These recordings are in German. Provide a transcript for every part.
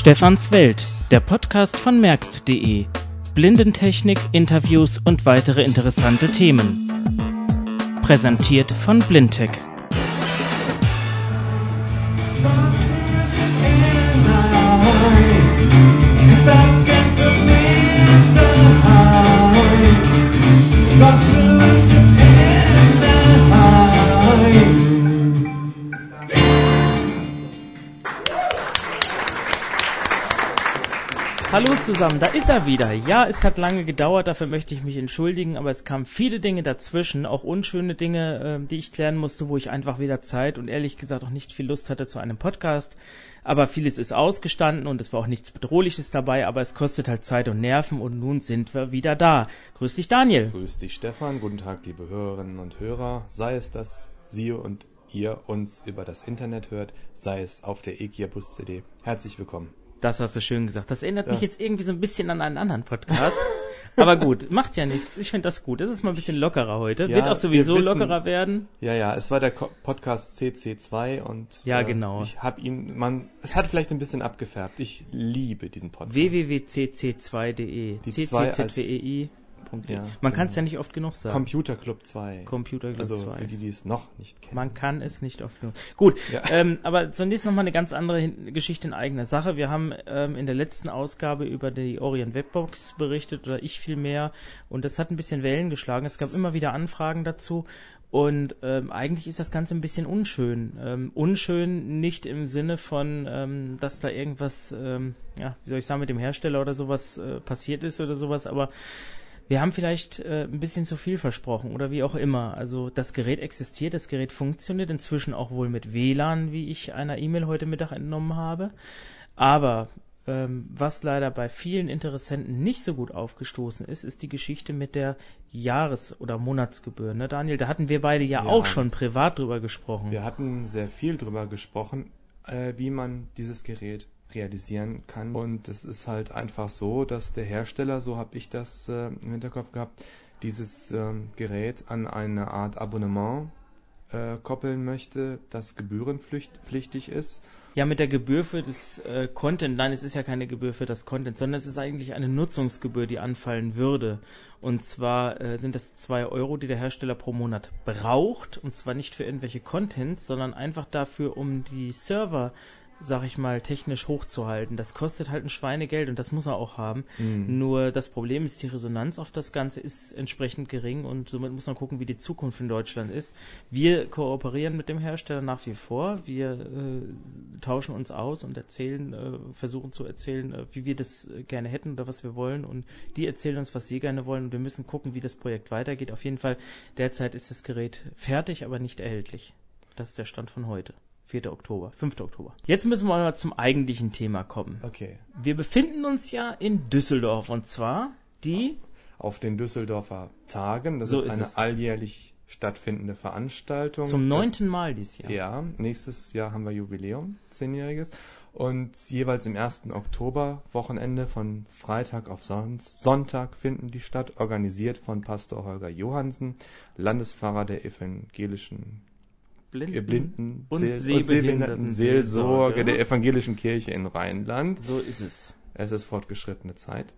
Stefans Welt, der Podcast von merkst.de. Blindentechnik, Interviews und weitere interessante Themen. Präsentiert von Blindtech. Hallo zusammen, da ist er wieder. Ja, es hat lange gedauert, dafür möchte ich mich entschuldigen, aber es kamen viele Dinge dazwischen, auch unschöne Dinge, äh, die ich klären musste, wo ich einfach weder Zeit und ehrlich gesagt auch nicht viel Lust hatte zu einem Podcast. Aber vieles ist ausgestanden und es war auch nichts Bedrohliches dabei, aber es kostet halt Zeit und Nerven und nun sind wir wieder da. Grüß dich, Daniel. Grüß dich, Stefan. Guten Tag, liebe Hörerinnen und Hörer. Sei es, dass Sie und ihr uns über das Internet hört, sei es auf der EKIA Bus CD. Herzlich willkommen. Das hast du schön gesagt. Das erinnert ja. mich jetzt irgendwie so ein bisschen an einen anderen Podcast. Aber gut, macht ja nichts. Ich finde das gut. Das ist mal ein bisschen lockerer heute. Ja, Wird auch sowieso wissen, lockerer werden. Ja, ja, es war der Podcast CC2 und ja, äh, genau. ich habe ihn, man, es hat vielleicht ein bisschen abgefärbt. Ich liebe diesen Podcast. www.cc2.de. CCZWEI. Ja, Man kann es ja nicht oft genug sagen. Computer Club 2. Computer Club also 2. für die, die es noch nicht kennen. Man kann es nicht oft genug. Gut, ja. ähm, aber zunächst nochmal eine ganz andere Geschichte in eigener Sache. Wir haben ähm, in der letzten Ausgabe über die Orient Webbox berichtet, oder ich vielmehr, und das hat ein bisschen Wellen geschlagen. Es gab immer wieder Anfragen dazu und ähm, eigentlich ist das Ganze ein bisschen unschön. Ähm, unschön nicht im Sinne von, ähm, dass da irgendwas, ähm, ja, wie soll ich sagen, mit dem Hersteller oder sowas äh, passiert ist oder sowas, aber wir haben vielleicht äh, ein bisschen zu viel versprochen oder wie auch immer. Also das Gerät existiert, das Gerät funktioniert inzwischen auch wohl mit WLAN, wie ich einer E-Mail heute Mittag entnommen habe. Aber ähm, was leider bei vielen Interessenten nicht so gut aufgestoßen ist, ist die Geschichte mit der Jahres- oder Monatsgebühr. Ne, Daniel, da hatten wir beide ja, ja, auch schon privat drüber gesprochen. Wir hatten sehr viel drüber gesprochen, äh, wie man dieses Gerät realisieren kann. Und es ist halt einfach so, dass der Hersteller, so habe ich das äh, im Hinterkopf gehabt, dieses äh, Gerät an eine Art Abonnement äh, koppeln möchte, das gebührenpflichtig ist. Ja, mit der Gebühr für das äh, Content, nein, es ist ja keine Gebühr für das Content, sondern es ist eigentlich eine Nutzungsgebühr, die anfallen würde. Und zwar äh, sind das zwei Euro, die der Hersteller pro Monat braucht, und zwar nicht für irgendwelche Contents, sondern einfach dafür, um die Server sag ich mal, technisch hochzuhalten. Das kostet halt ein Schweinegeld und das muss er auch haben. Mhm. Nur das Problem ist, die Resonanz auf das Ganze ist entsprechend gering und somit muss man gucken, wie die Zukunft in Deutschland ist. Wir kooperieren mit dem Hersteller nach wie vor. Wir äh, tauschen uns aus und erzählen, äh, versuchen zu erzählen, äh, wie wir das gerne hätten oder was wir wollen und die erzählen uns, was sie gerne wollen und wir müssen gucken, wie das Projekt weitergeht. Auf jeden Fall, derzeit ist das Gerät fertig, aber nicht erhältlich. Das ist der Stand von heute. 4. Oktober, 5. Oktober. Jetzt müssen wir mal zum eigentlichen Thema kommen. Okay. Wir befinden uns ja in Düsseldorf und zwar die auf den Düsseldorfer Tagen. Das so ist eine ist alljährlich stattfindende Veranstaltung. Zum neunten Mal dieses Jahr. Ja, nächstes Jahr haben wir Jubiläum, zehnjähriges. Und jeweils im ersten Oktober Wochenende von Freitag auf Sonntag finden die statt, organisiert von Pastor Holger Johansen, Landespfarrer der evangelischen Blinden, Blinden und, Seel Sehbehinderten Seelsorge der evangelischen Kirche in Rheinland. So ist es. Es ist fortgeschrittene Zeit.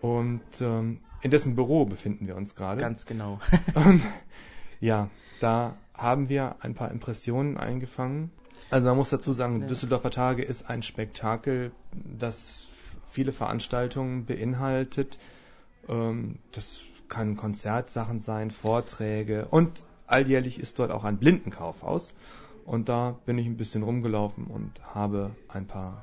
Und ähm, in dessen Büro befinden wir uns gerade. Ganz genau. und ja, da haben wir ein paar Impressionen eingefangen. Also man muss dazu sagen, ja. Düsseldorfer Tage ist ein Spektakel, das viele Veranstaltungen beinhaltet. Ähm, das kann Konzertsachen sein, Vorträge und alljährlich ist dort auch ein Blindenkaufhaus. Und da bin ich ein bisschen rumgelaufen und habe ein paar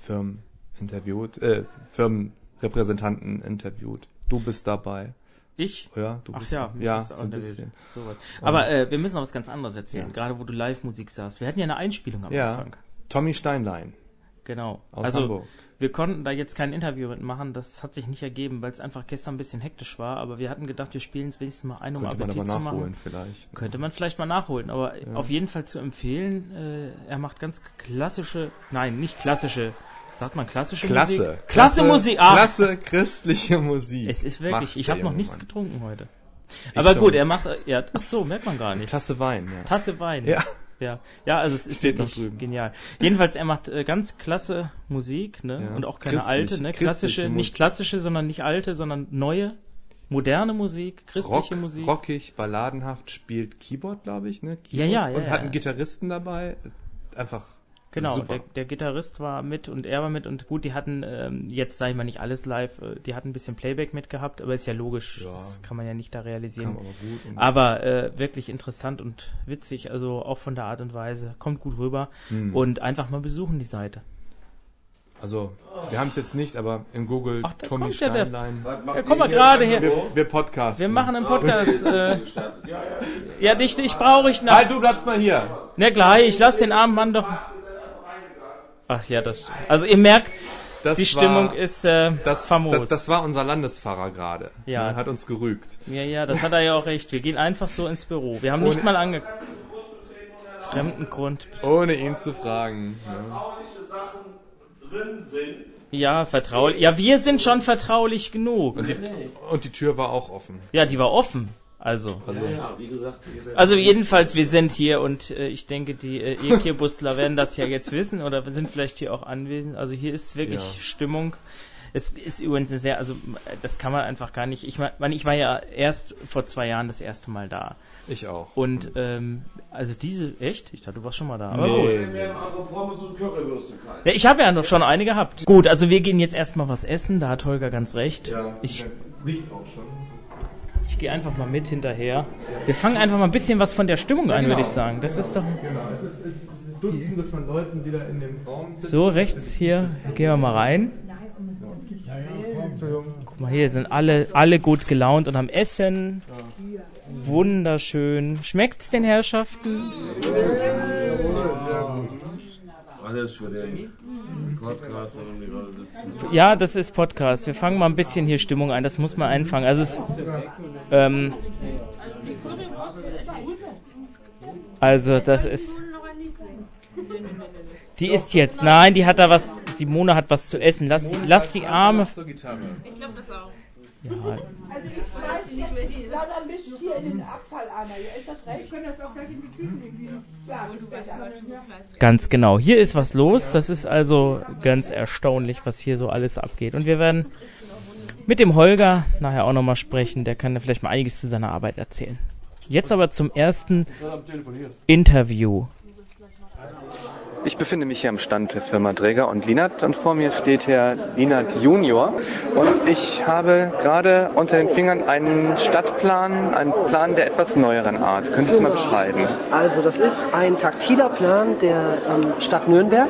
Firmen interviewt, äh, Firmenrepräsentanten interviewt. Du bist dabei. Ich? Ja, du Ach bist ja, ja so ein bisschen. So Aber äh, wir müssen noch was ganz anderes erzählen, ja. gerade wo du Live-Musik sagst. Wir hatten ja eine Einspielung am ja, Anfang. Tommy Steinlein. Genau. Aus also, Hamburg wir konnten da jetzt kein Interview mitmachen, das hat sich nicht ergeben, weil es einfach gestern ein bisschen hektisch war, aber wir hatten gedacht, wir spielen es wenigstens mal ein, um Könnte Appetit man aber zu nachholen machen. vielleicht. Könnte man vielleicht mal nachholen, aber ja. auf jeden Fall zu empfehlen, äh, er macht ganz klassische, nein, nicht klassische, sagt man klassische Klasse. Musik? Klasse. Klasse Musik. Ach. Klasse christliche Musik. Es ist wirklich, ich habe noch nichts Mann. getrunken heute. Ich aber schon. gut, er macht, ja, ach so, merkt man gar nicht. Tasse Wein, ja. Tasse Wein. Ja. Ja, ja, also es ist Steht noch wirklich drüben. genial. Jedenfalls, er macht äh, ganz klasse Musik, ne? Ja. Und auch keine Christlich, alte, ne? Klassische, nicht Musik. klassische, sondern nicht alte, sondern neue, moderne Musik, christliche Rock, Musik. rockig, balladenhaft, spielt Keyboard, glaube ich, ne? Ja, Keyboard. ja, ja, Und ja, hat einen ja. Gitarristen dabei. Einfach Genau, der, der Gitarrist war mit und er war mit und gut, die hatten ähm, jetzt sage ich mal nicht alles live, äh, die hatten ein bisschen Playback mitgehabt, aber ist ja logisch, Ja. das kann man ja nicht da realisieren. Kam aber gut. Und Aber äh, wirklich interessant und witzig, also auch von der Art und Weise, kommt gut rüber Hm. und einfach mal besuchen die Seite. Also, wir haben es jetzt nicht, aber im Google Ach, da Tommy kommt ja der- Steinlein. Ja, komm mal gerade her. Wir, wir podcasten. Wir machen einen Podcast. Äh, ja, dich, dich brauche ich nach. Halt, du bleibst mal hier. Ne, gleich, lass den armen Mann doch. Ach ja, das. Also ihr merkt, Das die Stimmung war, ist äh, das, famos. Das, das war unser Landespfarrer gerade. Ja. Ne, hat uns gerügt. ja, ja, das hat er ja auch recht. Wir gehen einfach so ins Büro. Wir haben nicht Ohne- mal ange. Fremdengrund. Ohne ihn zu fragen. Ne? Ja, vertraulich. Ja, wir sind schon vertraulich genug. Und, die, und die Tür war auch offen. Ja, die war offen. Also. Also, Ja, wie gesagt, Also jedenfalls, wir sind hier und äh, ich denke, die äh, Ekebusler werden das ja jetzt wissen oder sind vielleicht hier auch anwesend. Also hier ist wirklich Ja. Stimmung. Es ist übrigens eine sehr, also das kann man einfach gar nicht. Ich meine, ich war ja erst vor zwei Jahren das erste Mal da. ich auch. Und ähm, also diese, echt? Ich dachte, du warst schon mal da. Nee, Wir haben aber Pommes und Currywürste kalt. Ja, ich habe ja noch schon eine gehabt. Gut, also wir gehen jetzt erstmal was essen, da hat Holger ganz recht. ja, Ich, es riecht auch schon. Gehe einfach mal mit hinterher. Wir fangen einfach mal ein bisschen was von der Stimmung an, würde ich sagen. Das ist doch... Genau, es ist, es ist Dutzende von Leuten, die da in dem Raum sitzen. So, rechts hier, gehen wir mal rein. Guck mal, hier sind alle, alle gut gelaunt und am Essen. Wunderschön. Schmeckt's den Herrschaften? Alles für den Podcast und die Leute sitzen. Ja, das ist Podcast. Wir fangen mal ein bisschen hier Stimmung ein. Das muss man einfangen. Also, es, ähm, also das ist. Die ist jetzt. Nein, die hat da was. Simone hat was zu essen. Lass die, lass die Arme. Ich glaube das auch. Ja, Also ich weiß nicht mehr hier. Lauter Mist hier in den Abfall, Anna. Ja, ist das recht? Wir können das auch gleich in die Tüten legen. Ja, Und du weißt aber schon so fleißig. Ganz genau. Hier ist was los. Das ist also ganz erstaunlich, was hier so alles abgeht. Und wir werden mit dem Holger nachher auch nochmal sprechen. Der kann ja vielleicht mal einiges zu seiner Arbeit erzählen. Jetzt aber zum ersten Interview. Ich befinde mich hier am Stand der Firma Dräger und Linat und vor mir steht Herr Linat Junior und ich habe gerade unter den Fingern einen Stadtplan, einen Plan der etwas neueren Art. Könntest du mal beschreiben? Also das ist ein taktiler Plan der ähm, Stadt Nürnberg.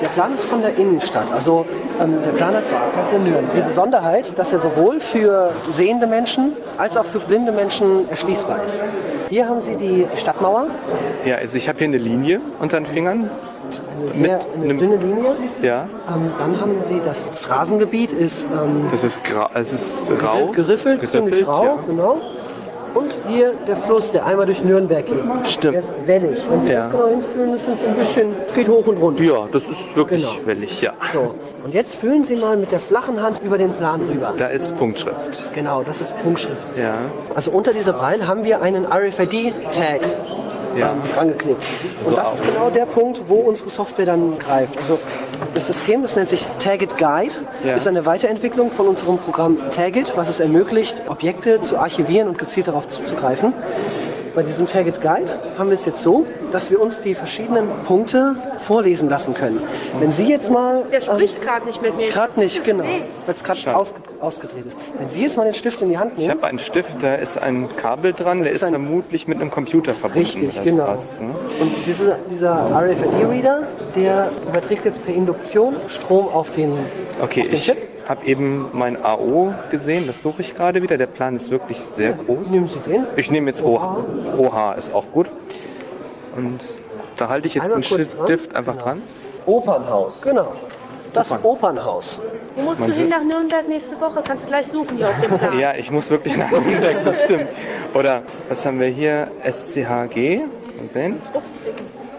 Der Plan ist von der Innenstadt. Also ähm, der Plan hat. Die Besonderheit, dass er sowohl für sehende Menschen als auch für blinde Menschen erschließbar ist. Hier haben Sie die Stadtmauer, Ja, also ich habe hier eine Linie unter den Fingern. eine sehr eine einem- dünne Linie. Ja, Ähm, dann haben Sie das, das Rasengebiet ist ähm, das ist, gra es ist rau. geriffelt, ziemlich rau, ja. genau. Und hier der Fluss, der einmal durch Nürnberg geht. Stimmt. Der ist wellig. Wenn Sie Ja. das genau hinfühlen, ist es ein bisschen, geht hoch und runter. Ja, das ist wirklich Genau. wellig, ja. So, und jetzt fühlen Sie mal mit der flachen Hand über den Plan rüber. Da ist Punktschrift. Genau, das ist Punktschrift. Ja, Also unter dieser Breil haben wir einen RFID-Tag ja. ähm, angeklebt. So und das ist genau der Punkt, wo unsere Software dann greift. Also das System, das nennt sich Tagit Guide, Ja. ist eine Weiterentwicklung von unserem Programm Tagit, was es ermöglicht, Objekte zu archivieren und gezielt darauf zuzugreifen. Bei diesem Tagit Guide haben wir es jetzt so, dass wir uns die verschiedenen Punkte vorlesen lassen können. Wenn Sie jetzt mal... Der spricht gerade nicht mit mir. Gerade nicht, genau, weil es gerade ausge ausgedreht ist. Wenn Sie jetzt mal den Stift in die Hand Ich nehmen... habe einen Stift, da ist ein Kabel dran, der ist ist, ein- vermutlich mit einem Computer verbunden. Richtig, genau. passt, ne? Und diese, dieser RFID-Reader, der überträgt jetzt per Induktion Strom auf den, Okay, auf den ich Chip. Habe eben mein AO gesehen, das suche ich gerade wieder. Der Plan ist wirklich sehr groß. Nehmen Sie den. Ich nehme jetzt OH. OH ist auch gut. Und da halte ich jetzt dran. Stift einfach Genau. dran. Opernhaus. Genau. Das Opern. Opernhaus. Wo musst Man du hin nach Nürnberg nächste Woche? Kannst du gleich suchen hier auf dem Plan. Ja, ich muss wirklich nach Nürnberg, das stimmt. Oder was haben wir hier? SCHG. Mal sehen.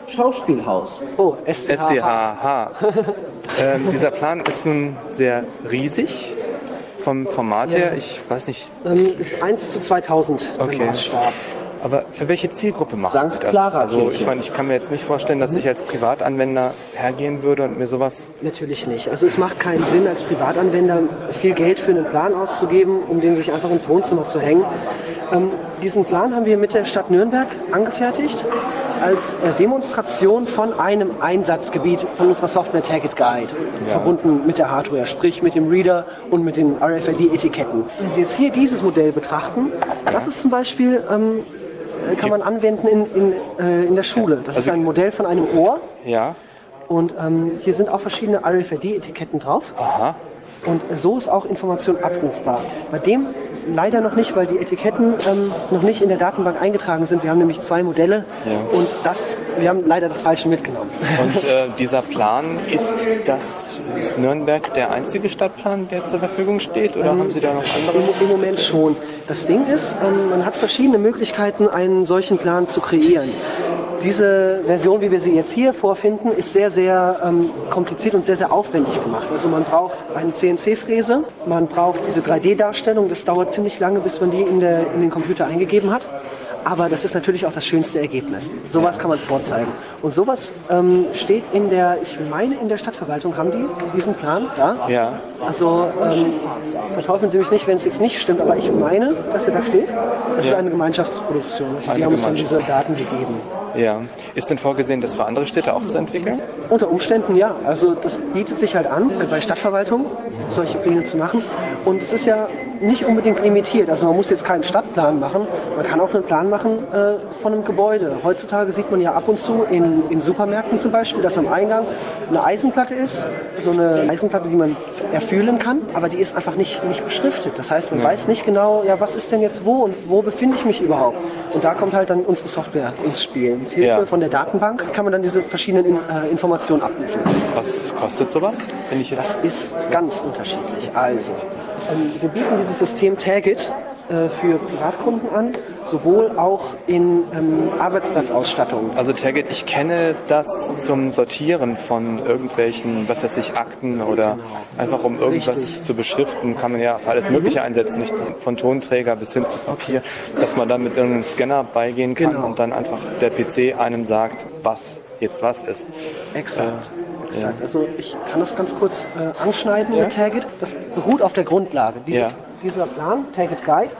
Schauspielhaus. Oh, SCH. SCHH. ähm, dieser Plan ist nun sehr riesig vom Format her. Ich weiß nicht, Ähm, ist 1 zu 2000 Okay. der Maßstab. Aber für welche Zielgruppe machen Sankt Sie das? Clara also ich meine, ich kann mir jetzt nicht vorstellen, dass ich als Privatanwender hergehen würde und mir sowas... Natürlich nicht. Also es macht keinen Sinn, als Privatanwender viel Geld für einen Plan auszugeben, um den sich einfach ins Wohnzimmer zu hängen. Ähm, diesen Plan haben wir mit der Stadt Nürnberg angefertigt als äh, Demonstration von einem Einsatzgebiet von unserer Software Target Guide, verbunden mit der Hardware, sprich mit dem Reader und mit den RFID-Etiketten. Wenn Sie jetzt hier dieses Modell betrachten, das ist zum Beispiel, ähm, äh, kann man anwenden in, in, äh, in der Schule. Das ist Also- ein Modell von einem Ohr. Ja, Und ähm, hier sind auch verschiedene RFID-Etiketten drauf. aha. Und so ist auch Information abrufbar. Bei dem leider noch nicht, weil die Etiketten ähm, noch nicht in der Datenbank eingetragen sind. Wir haben nämlich zwei Modelle Ja. und das, wir haben leider das Falsche mitgenommen. Und äh, dieser Plan, ist das ist Nürnberg der einzige Stadtplan, der zur Verfügung steht? Oder haben Sie da noch andere? Im, Im Moment schon. Das Ding ist, ähm, man hat verschiedene Möglichkeiten, einen solchen Plan zu kreieren. Diese Version, wie wir sie jetzt hier vorfinden, ist sehr, sehr ähm, kompliziert und sehr, sehr aufwendig gemacht. Also man braucht eine CNC-Fräse, man braucht diese 3D-Darstellung. Das dauert ziemlich lange, bis man die in, der, in den Computer eingegeben hat. Aber das ist natürlich auch das schönste Ergebnis. Sowas kann man vorzeigen. Und sowas ähm, steht in der, ich meine, in der Stadtverwaltung haben die diesen Plan da. Ja. Also ähm, verteufeln Sie mich nicht, wenn es jetzt nicht stimmt, aber ich meine, dass er da steht. Das ist Ja. eine Gemeinschaftsproduktion. Also die Eine haben uns dann diese. Daten gegeben. Ja. Ist denn vorgesehen, das für andere Städte auch zu entwickeln? Unter Umständen ja. Also das bietet sich halt an, äh, bei Stadtverwaltung solche Pläne zu machen. Und es ist ja nicht unbedingt limitiert. Also man muss jetzt keinen Stadtplan machen. Man kann auch einen Plan machen äh, von einem Gebäude. Heutzutage sieht man ja ab und zu in, in Supermärkten zum Beispiel, dass am Eingang eine Eisenplatte ist. So eine Eisenplatte, die man erfühlen kann, aber die ist einfach nicht, nicht beschriftet. Das heißt, man weiß nicht genau, ja, was ist denn jetzt wo und wo befinde ich mich überhaupt. Und da kommt halt dann unsere Software ins Spiel. Mit Hilfe Ja. von der Datenbank kann man dann diese verschiedenen in, äh, Informationen abrufen. Was kostet sowas? Wenn ich jetzt Das ist ganz unterschiedlich. Also, wir bieten dieses System Tagit äh, für Privatkunden an, sowohl auch in ähm, Arbeitsplatzausstattung. Also Tagged, ich kenne das zum Sortieren von irgendwelchen, was weiß ich, Akten oder einfach um irgendwas Richtig. zu beschriften, kann man ja für alles Mögliche einsetzen, nicht von Tonträger bis hin zu Papier, dass man dann mit irgendeinem Scanner beigehen kann Genau. und dann einfach der PC einem sagt, was jetzt was ist. Exakt. Äh, Ja. Also ich kann das ganz kurz äh, anschneiden Ja. mit Tagit. Das beruht auf der Grundlage. Dieses, Ja. Dieser Plan, Tagit Guide,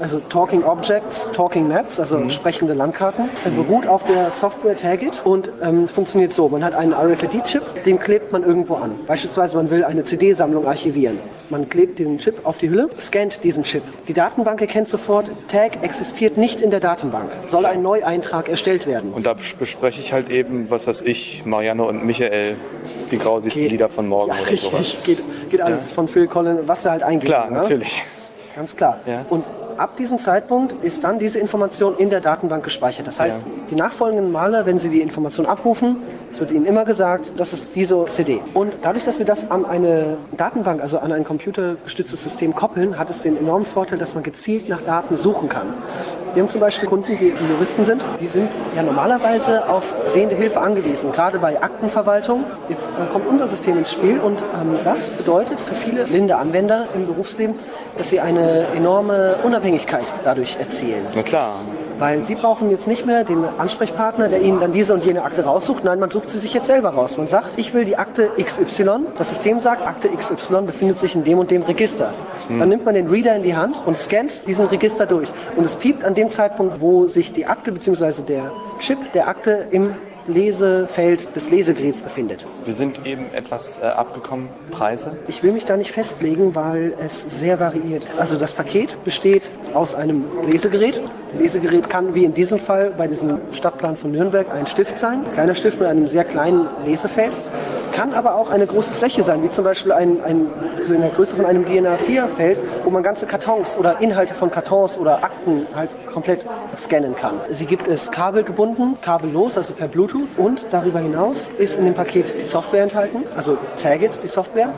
also Talking Objects, Talking Maps, also Mhm. sprechende Landkarten, äh, beruht auf der Software Tagit und ähm, funktioniert so. Man hat einen RFID-Chip, den klebt man irgendwo an. Beispielsweise man will eine CD-Sammlung archivieren. Man klebt diesen Chip auf die Hülle, scannt diesen Chip. Die Datenbank erkennt sofort, Tag existiert nicht in der Datenbank. Soll ein Neueintrag erstellt werden? Und da bespreche ich halt eben, was weiß ich, Marianne und Michael, die grausigsten Geht. Lieder von morgen Ja, oder richtig. sowas. Geht, geht alles von Phil Collins, was da halt eingeht. Klar, ne? natürlich. Ganz klar. Ja. Und ab diesem Zeitpunkt ist dann diese Information in der Datenbank gespeichert. Das heißt, Ja. die nachfolgenden Male, wenn Sie die Information abrufen, es wird Ihnen immer gesagt, das ist diese CD. Und dadurch, dass wir das an eine Datenbank, also an ein computergestütztes System koppeln, hat es den enormen Vorteil, dass man gezielt nach Daten suchen kann. Wir haben zum Beispiel Kunden, die Juristen sind, die sind ja normalerweise auf sehende Hilfe angewiesen, gerade bei Aktenverwaltung. Jetzt kommt unser System ins Spiel und ähm, das bedeutet für viele blinde Anwender im Berufsleben, dass sie eine enorme Unabhängigkeit dadurch erzielen. Na klar. Weil sie brauchen jetzt nicht mehr den Ansprechpartner, der ihnen dann diese und jene Akte raussucht. Nein, man sucht sie sich jetzt selber raus. Man sagt, ich will die Akte XY. Das System sagt, Akte XY befindet sich in dem und dem Register. Dann nimmt man den Reader in die Hand und scannt diesen Register durch. Und es piept an dem Zeitpunkt, wo sich die Akte bzw. der Chip der Akte im Lesefeld des Lesegeräts befindet. Wir sind eben etwas äh, abgekommen. Preise? Ich will mich da nicht festlegen, weil es sehr variiert. Also das Paket besteht aus einem Lesegerät. Lesegerät kann wie in diesem Fall bei diesem Stadtplan von Nürnberg ein Stift sein, ein kleiner Stift mit einem sehr kleinen Lesefeld. Kann aber auch eine große Fläche sein, wie zum Beispiel ein, ein, so in der Größe von einem DIN A4-Feld, wo man ganze Kartons oder Inhalte von Kartons oder Akten halt komplett scannen kann. Sie gibt es kabelgebunden, kabellos, also per Bluetooth. Und darüber hinaus ist in dem Paket die Software enthalten, also Tagit, die Software,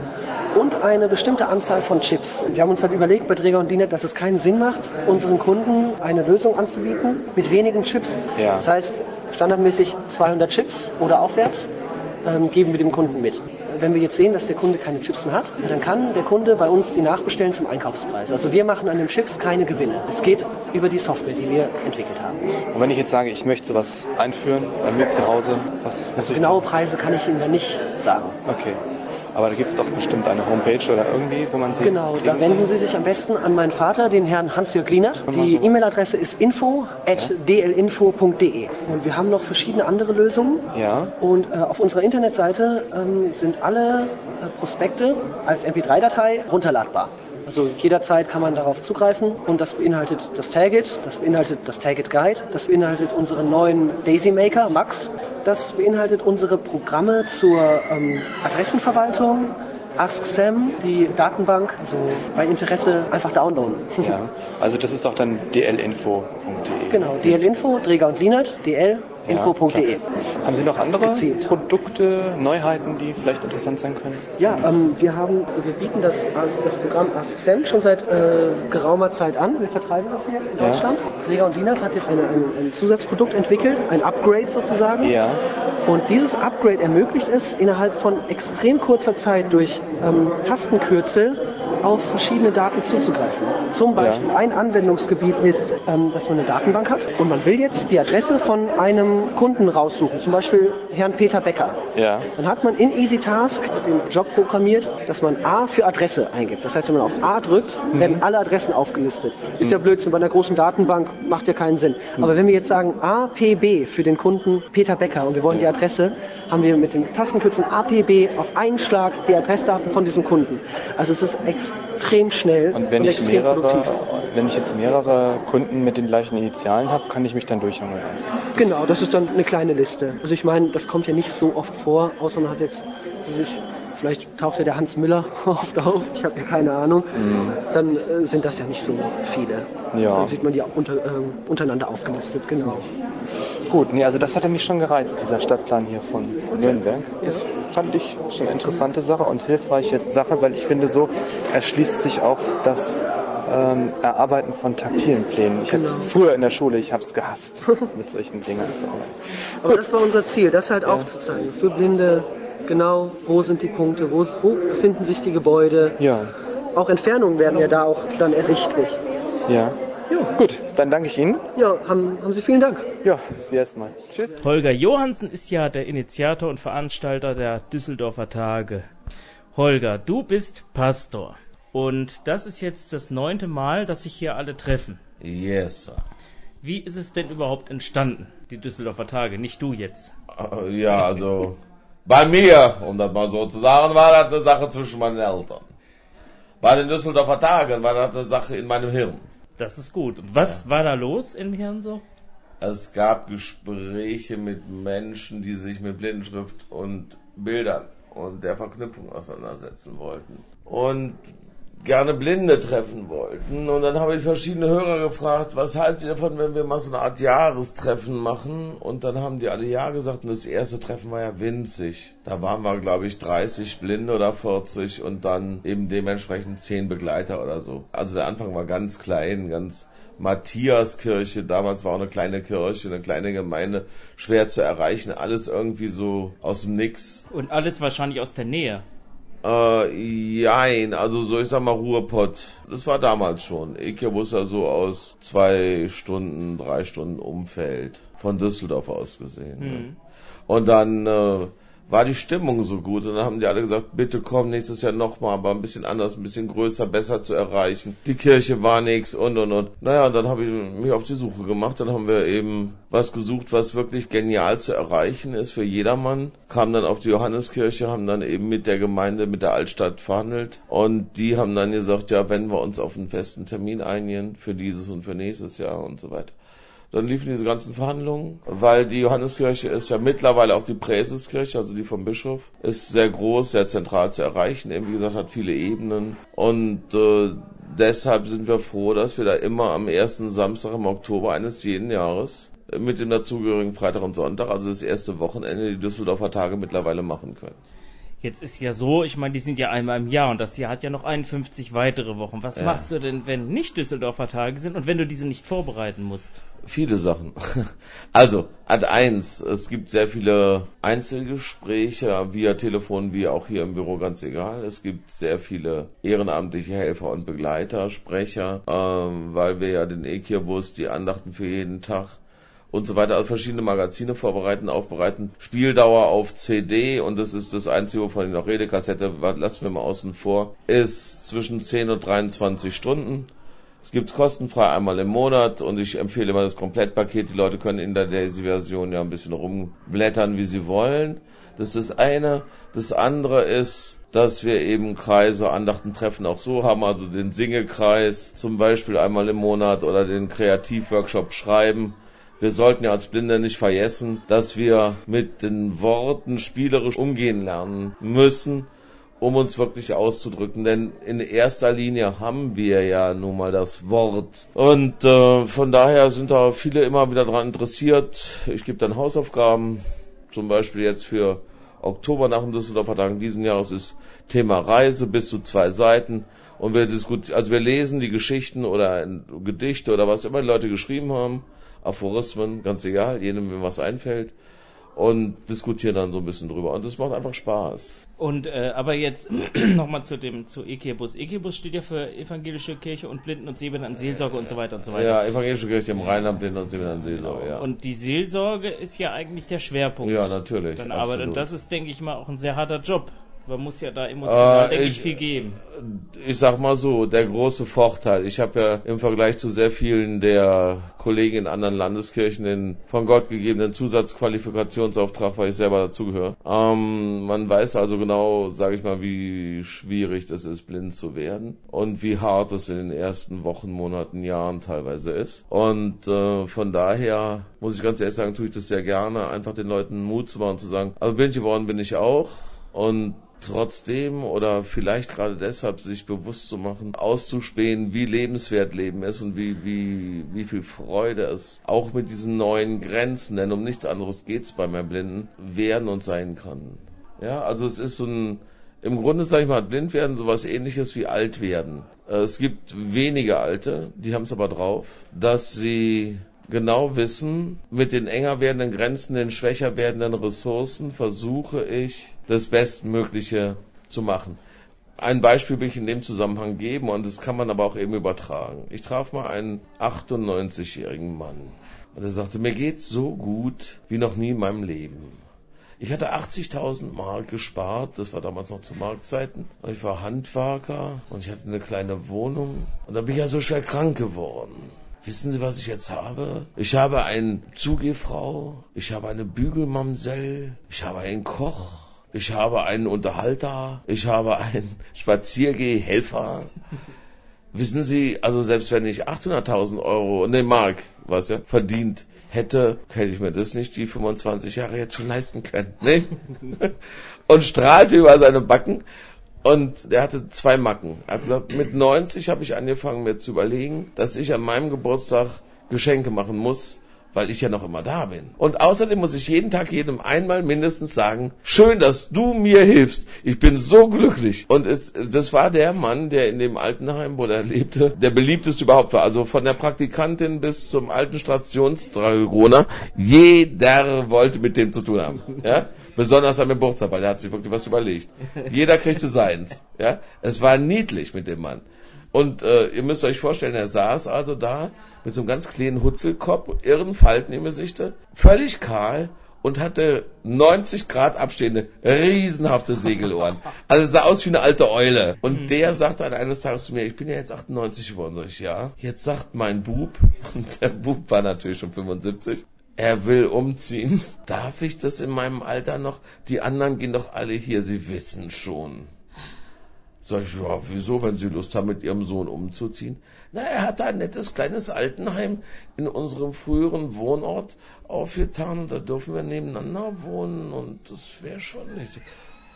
und eine bestimmte Anzahl von Chips. Wir haben uns halt überlegt bei Träger und Diener, dass es keinen Sinn macht, unseren Kunden eine Lösung anzubieten mit wenigen Chips. Ja. Das heißt, standardmäßig 200 Chips oder aufwärts. ähm, geben wir dem Kunden mit. Wenn wir jetzt sehen, dass der Kunde keine Chips mehr hat, dann kann der Kunde bei uns die nachbestellen zum Einkaufspreis. Also wir machen an den Chips keine Gewinne. Es geht über die Software, die wir entwickelt haben. Und wenn ich jetzt sage, ich möchte sowas einführen bei mir zu Hause, was muss Also ich genaue Preise kann ich Ihnen da nicht sagen. Okay. Aber da gibt es doch bestimmt eine Homepage oder irgendwie, wo man sie. Genau, da wenden Sie sich am besten an meinen Vater, den Herrn Hans-Jörg Lienert. Die E-Mail-Adresse ist info.dlinfo.de. Und wir haben noch verschiedene andere Lösungen. Ja. Und äh, auf unserer Internetseite ähm, sind alle äh, Prospekte als MP3-Datei runterladbar. Also jederzeit kann man darauf zugreifen und das beinhaltet das Tagit, das beinhaltet das Tagit Guide, das beinhaltet unseren neuen Daisy Maker Max, das beinhaltet unsere Programme zur ähm, Adressenverwaltung, Ask Sam, die Datenbank, also bei Interesse einfach downloaden. ja. Also das ist doch dann dlinfo.de. Genau, DL-Info, Dräger und Lienert, dlinfo.de. Haben Sie noch andere Gezielt. Produkte, Neuheiten, die vielleicht interessant sein können? Ja, ähm, wir haben, also wir bieten das, also das Programm Ask Sam schon seit äh, geraumer Zeit an. Wir vertreiben das hier in Deutschland. Träger und Lienert hat jetzt eine, ein, ein Zusatzprodukt entwickelt, ein Upgrade sozusagen. Ja. Und dieses Upgrade ermöglicht es, innerhalb von extrem kurzer Zeit durch ähm, Tastenkürzel auf verschiedene Daten zuzugreifen. Zum Beispiel ein Anwendungsgebiet ist, ähm, dass man eine Datenbank hat und man will jetzt die Adresse von einem Kunden raussuchen, zum Beispiel Herrn Peter Becker. Ja. Dann hat man in EasyTask den Job programmiert, dass man A für Adresse eingibt. Das heißt, wenn man auf A drückt, werden alle Adressen aufgelistet. Ist ja Blödsinn, bei einer großen Datenbank macht ja keinen Sinn. Aber wenn wir jetzt sagen APB für den Kunden Peter Becker und wir wollen die Adresse, haben wir mit den Tastenkürzeln APB auf einen Schlag die Adressdaten von diesem Kunden. Also es ist extrem schnell Und wenn ich extrem mehrere, produktiv. wenn ich jetzt mehrere Kunden mit den gleichen Initialen habe, kann ich mich dann durchhangeln. Genau, das ist dann eine kleine Liste. Also ich meine, das kommt ja nicht so oft vor, außer man hat jetzt sich, vielleicht taucht ja der Hans Müller oft auf, ich habe ja keine Ahnung. Dann äh, sind das ja nicht so viele. Ja. Dann sieht man die unter, ähm, untereinander aufgelistet, genau. Gut, nee, also das hatte mich schon gereizt, dieser Stadtplan hier von Nürnberg. Das fand ich schon eine interessante Sache und hilfreiche Sache, weil ich finde, so erschließt sich auch das ähm, Erarbeiten von taktilen Plänen. Ich Genau. früher in der Schule, ich habe es gehasst, mit solchen Dingen zu arbeiten. Aber das war unser Ziel, das halt aufzuzeigen. Für Blinde, genau, wo sind die Punkte, wo, wo befinden sich die Gebäude. Ja, Auch Entfernungen werden ja da auch dann ersichtlich. ja. Gut, dann danke ich Ihnen. Ja, haben, haben Sie vielen Dank. Ja, Sie erstmal. Tschüss. Holger Johansen ist ja der Initiator und Veranstalter der Düsseldorfer Tage. Holger, du bist Pastor. Und das ist jetzt das neunte Mal, dass sich hier alle treffen. Yes, sir. Wie ist es denn überhaupt entstanden, die Düsseldorfer Tage? Nicht du jetzt. Äh, Ja, also bei mir, um das mal so zu sagen, war das eine Sache zwischen meinen Eltern. Bei den Düsseldorfer Tagen war das eine Sache in meinem Hirn. Das ist gut. Und was war da los im Hirn so? Es gab Gespräche mit Menschen, die sich mit Blindenschrift und Bildern und der Verknüpfung auseinandersetzen wollten. Und gerne Blinde treffen wollten. Und dann habe ich verschiedene Hörer gefragt, was haltet ihr davon, wenn wir mal so eine Art Jahrestreffen machen? Und dann haben die alle ja gesagt. Und das erste Treffen war ja winzig. Da waren wir, glaube ich, 30 Blinde oder 40 und dann eben dementsprechend 10 Begleiter oder so. Also der Anfang war ganz klein, ganz Matthiaskirche, damals war auch eine kleine Kirche, eine kleine Gemeinde, schwer zu erreichen, alles irgendwie so aus dem Nix. Und alles wahrscheinlich aus der Nähe. Äh, jein, also so ich sag mal Ruhrpott. Das war damals schon. Ike muss ja so aus zwei Stunden, drei Stunden Umfeld von Düsseldorf aus gesehen. Ne? Und dann äh, war die Stimmung so gut und dann haben die alle gesagt, bitte komm nächstes Jahr nochmal, aber ein bisschen anders, ein bisschen größer, besser zu erreichen. Die Kirche war nix und und und. Naja, und dann habe ich mich auf die Suche gemacht. Dann haben wir eben was gesucht, was wirklich genial zu erreichen ist für jedermann. Kamen dann auf die Johanneskirche, haben dann eben mit der Gemeinde, mit der Altstadt verhandelt und die haben dann gesagt, ja, wenn wir uns auf einen festen Termin einigen für dieses und für nächstes Jahr und so weiter. Dann liefen diese ganzen Verhandlungen, weil die Johanneskirche ist ja mittlerweile auch die Präseskirche, also die vom Bischof, ist sehr groß, sehr zentral zu erreichen, eben wie gesagt, hat viele Ebenen und äh, deshalb sind wir froh, dass wir da immer am ersten Samstag im Oktober eines jeden Jahres mit dem dazugehörigen Freitag und Sonntag, also das erste Wochenende, die Düsseldorfer Tage mittlerweile machen können. Jetzt ist ja so, ich meine, die sind ja einmal im Jahr und das Jahr hat ja noch 51 weitere Wochen. Was Ja. machst du denn, wenn nicht Düsseldorfer Tage sind und wenn du diese nicht vorbereiten musst? Viele Sachen. Also, Ad 1, es gibt sehr viele Einzelgespräche via Telefon, wie auch hier im Büro, ganz egal. Es gibt sehr viele ehrenamtliche Helfer und Begleiter, Sprecher, ähm, weil wir ja den Ekierbus, die Andachten für jeden Tag und so weiter, also verschiedene Magazine vorbereiten, aufbereiten. Spieldauer auf CD und das ist das Einzige, wovon ich noch rede. Kassette, lassen wir mal außen vor, ist zwischen 10 und 23 Stunden. Es gibt's kostenfrei einmal im Monat und ich empfehle immer das Komplettpaket. Die Leute können in der Daisy-Version ja ein bisschen rumblättern, wie sie wollen. Das ist das eine. Das andere ist, dass wir eben Kreise, Andachten, Treffen auch so haben, also den Singekreis zum Beispiel einmal im Monat oder den Kreativworkshop Schreiben. Wir sollten ja als Blinde nicht vergessen, dass wir mit den Worten spielerisch umgehen lernen müssen, um uns wirklich auszudrücken. Denn in erster Linie haben wir ja nun mal das Wort. Und äh, von daher sind da viele immer wieder daran interessiert. Ich gebe dann Hausaufgaben, zum Beispiel jetzt für Oktober nach dem Düsseldorfer Tagen diesen Jahres ist Thema Reise bis zu zwei Seiten. Und wir diskutieren, also wir lesen die Geschichten oder Gedichte oder was immer die Leute geschrieben haben, Aphorismen, ganz egal, jedem, wem was einfällt, und diskutieren dann so ein bisschen drüber. Und das macht einfach Spaß. Und äh, aber jetzt nochmal zu dem zu EK-Bus. EK-Bus steht ja für Evangelische Kirche und Blinden und Sehbehinderten Seelsorge und so weiter und so weiter. Ja, evangelische Kirche im Rheinland, Blinden und Sehbehinderten Seelsorge, ja. Und die Seelsorge ist ja eigentlich der Schwerpunkt. Ja, natürlich. Dann aber absolut. das ist, denke ich mal, auch ein sehr harter Job. Man muss ja da emotional, Äh, denke ich, ich- viel geben. ich sag mal so, der große Vorteil, ich habe ja im Vergleich zu sehr vielen der Kollegen in anderen Landeskirchen den von Gott gegebenen Zusatzqualifikationsauftrag, weil ich selber dazugehöre. Ähm, man weiß also genau, sage ich mal, wie schwierig das ist, blind zu werden und wie hart es in den ersten Wochen, Monaten, Jahren teilweise ist. Und äh, von daher muss ich ganz ehrlich sagen, tue ich das sehr gerne, einfach den Leuten Mut zu machen, zu sagen, also blind geworden bin ich auch und trotzdem oder vielleicht gerade deshalb sich bewusst zu machen, auszuspähen, wie lebenswert Leben ist und wie, wie, wie viel Freude es auch mit diesen neuen Grenzen, denn um nichts anderes geht's bei meinem Blinden, werden und sein kann. Ja, also es ist so ein, im Grunde sage ich mal, blind werden sowas ähnliches wie alt werden. Äh, Es gibt wenige Alte, die haben es aber drauf, dass sie genau wissen, mit den enger werdenden Grenzen, den schwächer werdenden Ressourcen versuche ich, das Bestmögliche zu machen. Ein Beispiel will ich in dem Zusammenhang geben und das kann man aber auch eben übertragen. Ich traf mal einen 98-jährigen Mann und er sagte, mir geht's so gut wie noch nie in meinem Leben. Ich hatte 80.000 Mark gespart, das war damals noch zu Marktzeiten. Und ich war Handwerker und ich hatte eine kleine Wohnung. Und dann bin ich ja so schwer krank geworden. Wissen Sie, was ich jetzt habe? Ich habe eine Zugehfrau, ich habe eine Bügelmamsell, ich habe einen Koch, ich habe einen Unterhalter, ich habe einen Spaziergehhelfer. Wissen Sie, also selbst wenn ich 800.000 Euro, ne Mark, was ja, verdient hätte, hätte ich mir das nicht die 25 Jahre jetzt schon leisten können. Ne? Und strahlte über seine Backen. Und der hatte zwei Macken. Er hat gesagt, mit 90 habe ich angefangen mir zu überlegen, dass ich an meinem Geburtstag Geschenke machen muss, weil ich ja noch immer da bin. Und außerdem muss ich jeden Tag jedem einmal mindestens sagen, schön, dass du mir hilfst. Ich bin so glücklich. Und es, das war der Mann, der in dem Altenheim, wo er lebte, der beliebteste überhaupt war. Also von der Praktikantin bis zum alten Stationsdragoner. Jeder wollte mit dem zu tun haben. Ja? Besonders am Geburtstag, weil er hat sich wirklich was überlegt. Jeder kriegte seins. Ja? Es war niedlich mit dem Mann. Und äh, ihr müsst euch vorstellen, er saß also da mit so einem ganz kleinen Hutzelkopf, irren Falten im Gesichte, völlig kahl und hatte 90 Grad abstehende, riesenhafte Segelohren. Also sah aus wie eine alte Eule. Und der sagte dann eines Tages zu mir, ich bin ja jetzt 98 geworden. Sag ich, ja. Jetzt sagt mein Bub, und der Bub war natürlich schon 75, er will umziehen. Darf ich das in meinem Alter noch? Die anderen gehen doch alle hier, sie wissen schon. Sag ich, ja, wieso, wenn Sie Lust haben, mit Ihrem Sohn umzuziehen? Na, er hat da ein nettes kleines Altenheim in unserem früheren Wohnort aufgetan und da dürfen wir nebeneinander wohnen und das wäre schon nicht so.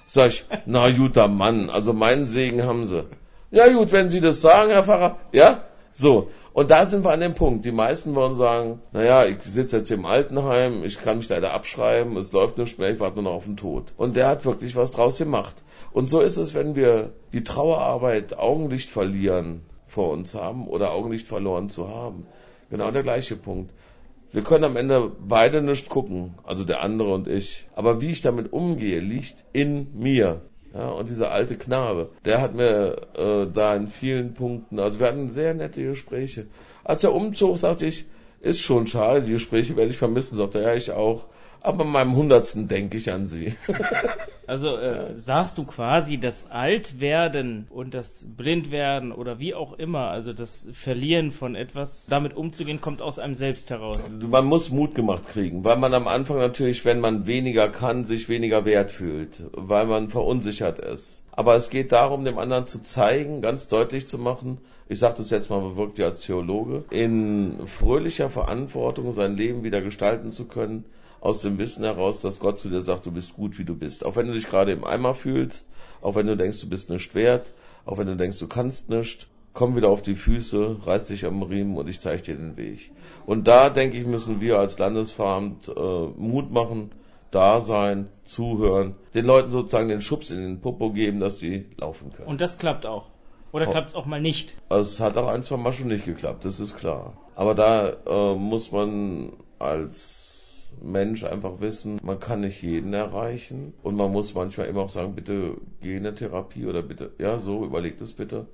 Sag ich, na guter Mann, also meinen Segen haben Sie. Ja gut, wenn Sie das sagen, Herr Pfarrer, ja, So, und da sind wir an dem Punkt. Die meisten wollen sagen, naja, ich sitze jetzt hier im Altenheim, ich kann mich leider abschreiben, es läuft nicht mehr, ich warte nur noch auf den Tod. Und der hat wirklich was draus gemacht. Und so ist es, wenn wir die Trauerarbeit Augenlicht verlieren vor uns haben oder Augenlicht verloren zu haben. Genau der gleiche Punkt. Wir können am Ende beide nicht gucken, also der andere und ich. Aber wie ich damit umgehe, liegt in mir. Ja, und dieser alte Knabe, der hat mir äh, da in vielen Punkten, also wir hatten sehr nette Gespräche. Als er umzog, sagte ich, ist schon schade, die Gespräche werde ich vermissen, sagte er, ja, ich auch. Aber meinem Hundertsten denke ich an sie. Also äh, sagst du quasi, das Altwerden und das Blindwerden oder wie auch immer, also das Verlieren von etwas, damit umzugehen, kommt aus einem selbst heraus. Man muss Mut gemacht kriegen, weil man am Anfang natürlich, wenn man weniger kann, sich weniger wert fühlt, weil man verunsichert ist. Aber es geht darum, dem anderen zu zeigen, ganz deutlich zu machen, ich sage das jetzt mal wirklich als Theologe, in fröhlicher Verantwortung sein Leben wieder gestalten zu können, aus dem Wissen heraus, dass Gott zu dir sagt, du bist gut, wie du bist. Auch wenn du dich gerade im Eimer fühlst, auch wenn du denkst, du bist nicht wert, auch wenn du denkst, du kannst nicht, komm wieder auf die Füße, reiß dich am Riemen und ich zeige dir den Weg. Und da, denke ich, müssen wir als Landesveramt äh, Mut machen, da sein, zuhören, den Leuten sozusagen den Schubs in den Popo geben, dass die laufen können. Und das klappt auch. Oder Oh. klappt es auch mal nicht? Also es hat auch ein, zwei Mal schon nicht geklappt, das ist klar. Aber da äh, muss man als Mensch einfach wissen, man kann nicht jeden erreichen und man muss manchmal immer auch sagen, bitte geh in eine Therapie oder bitte, ja, so, überleg das bitte,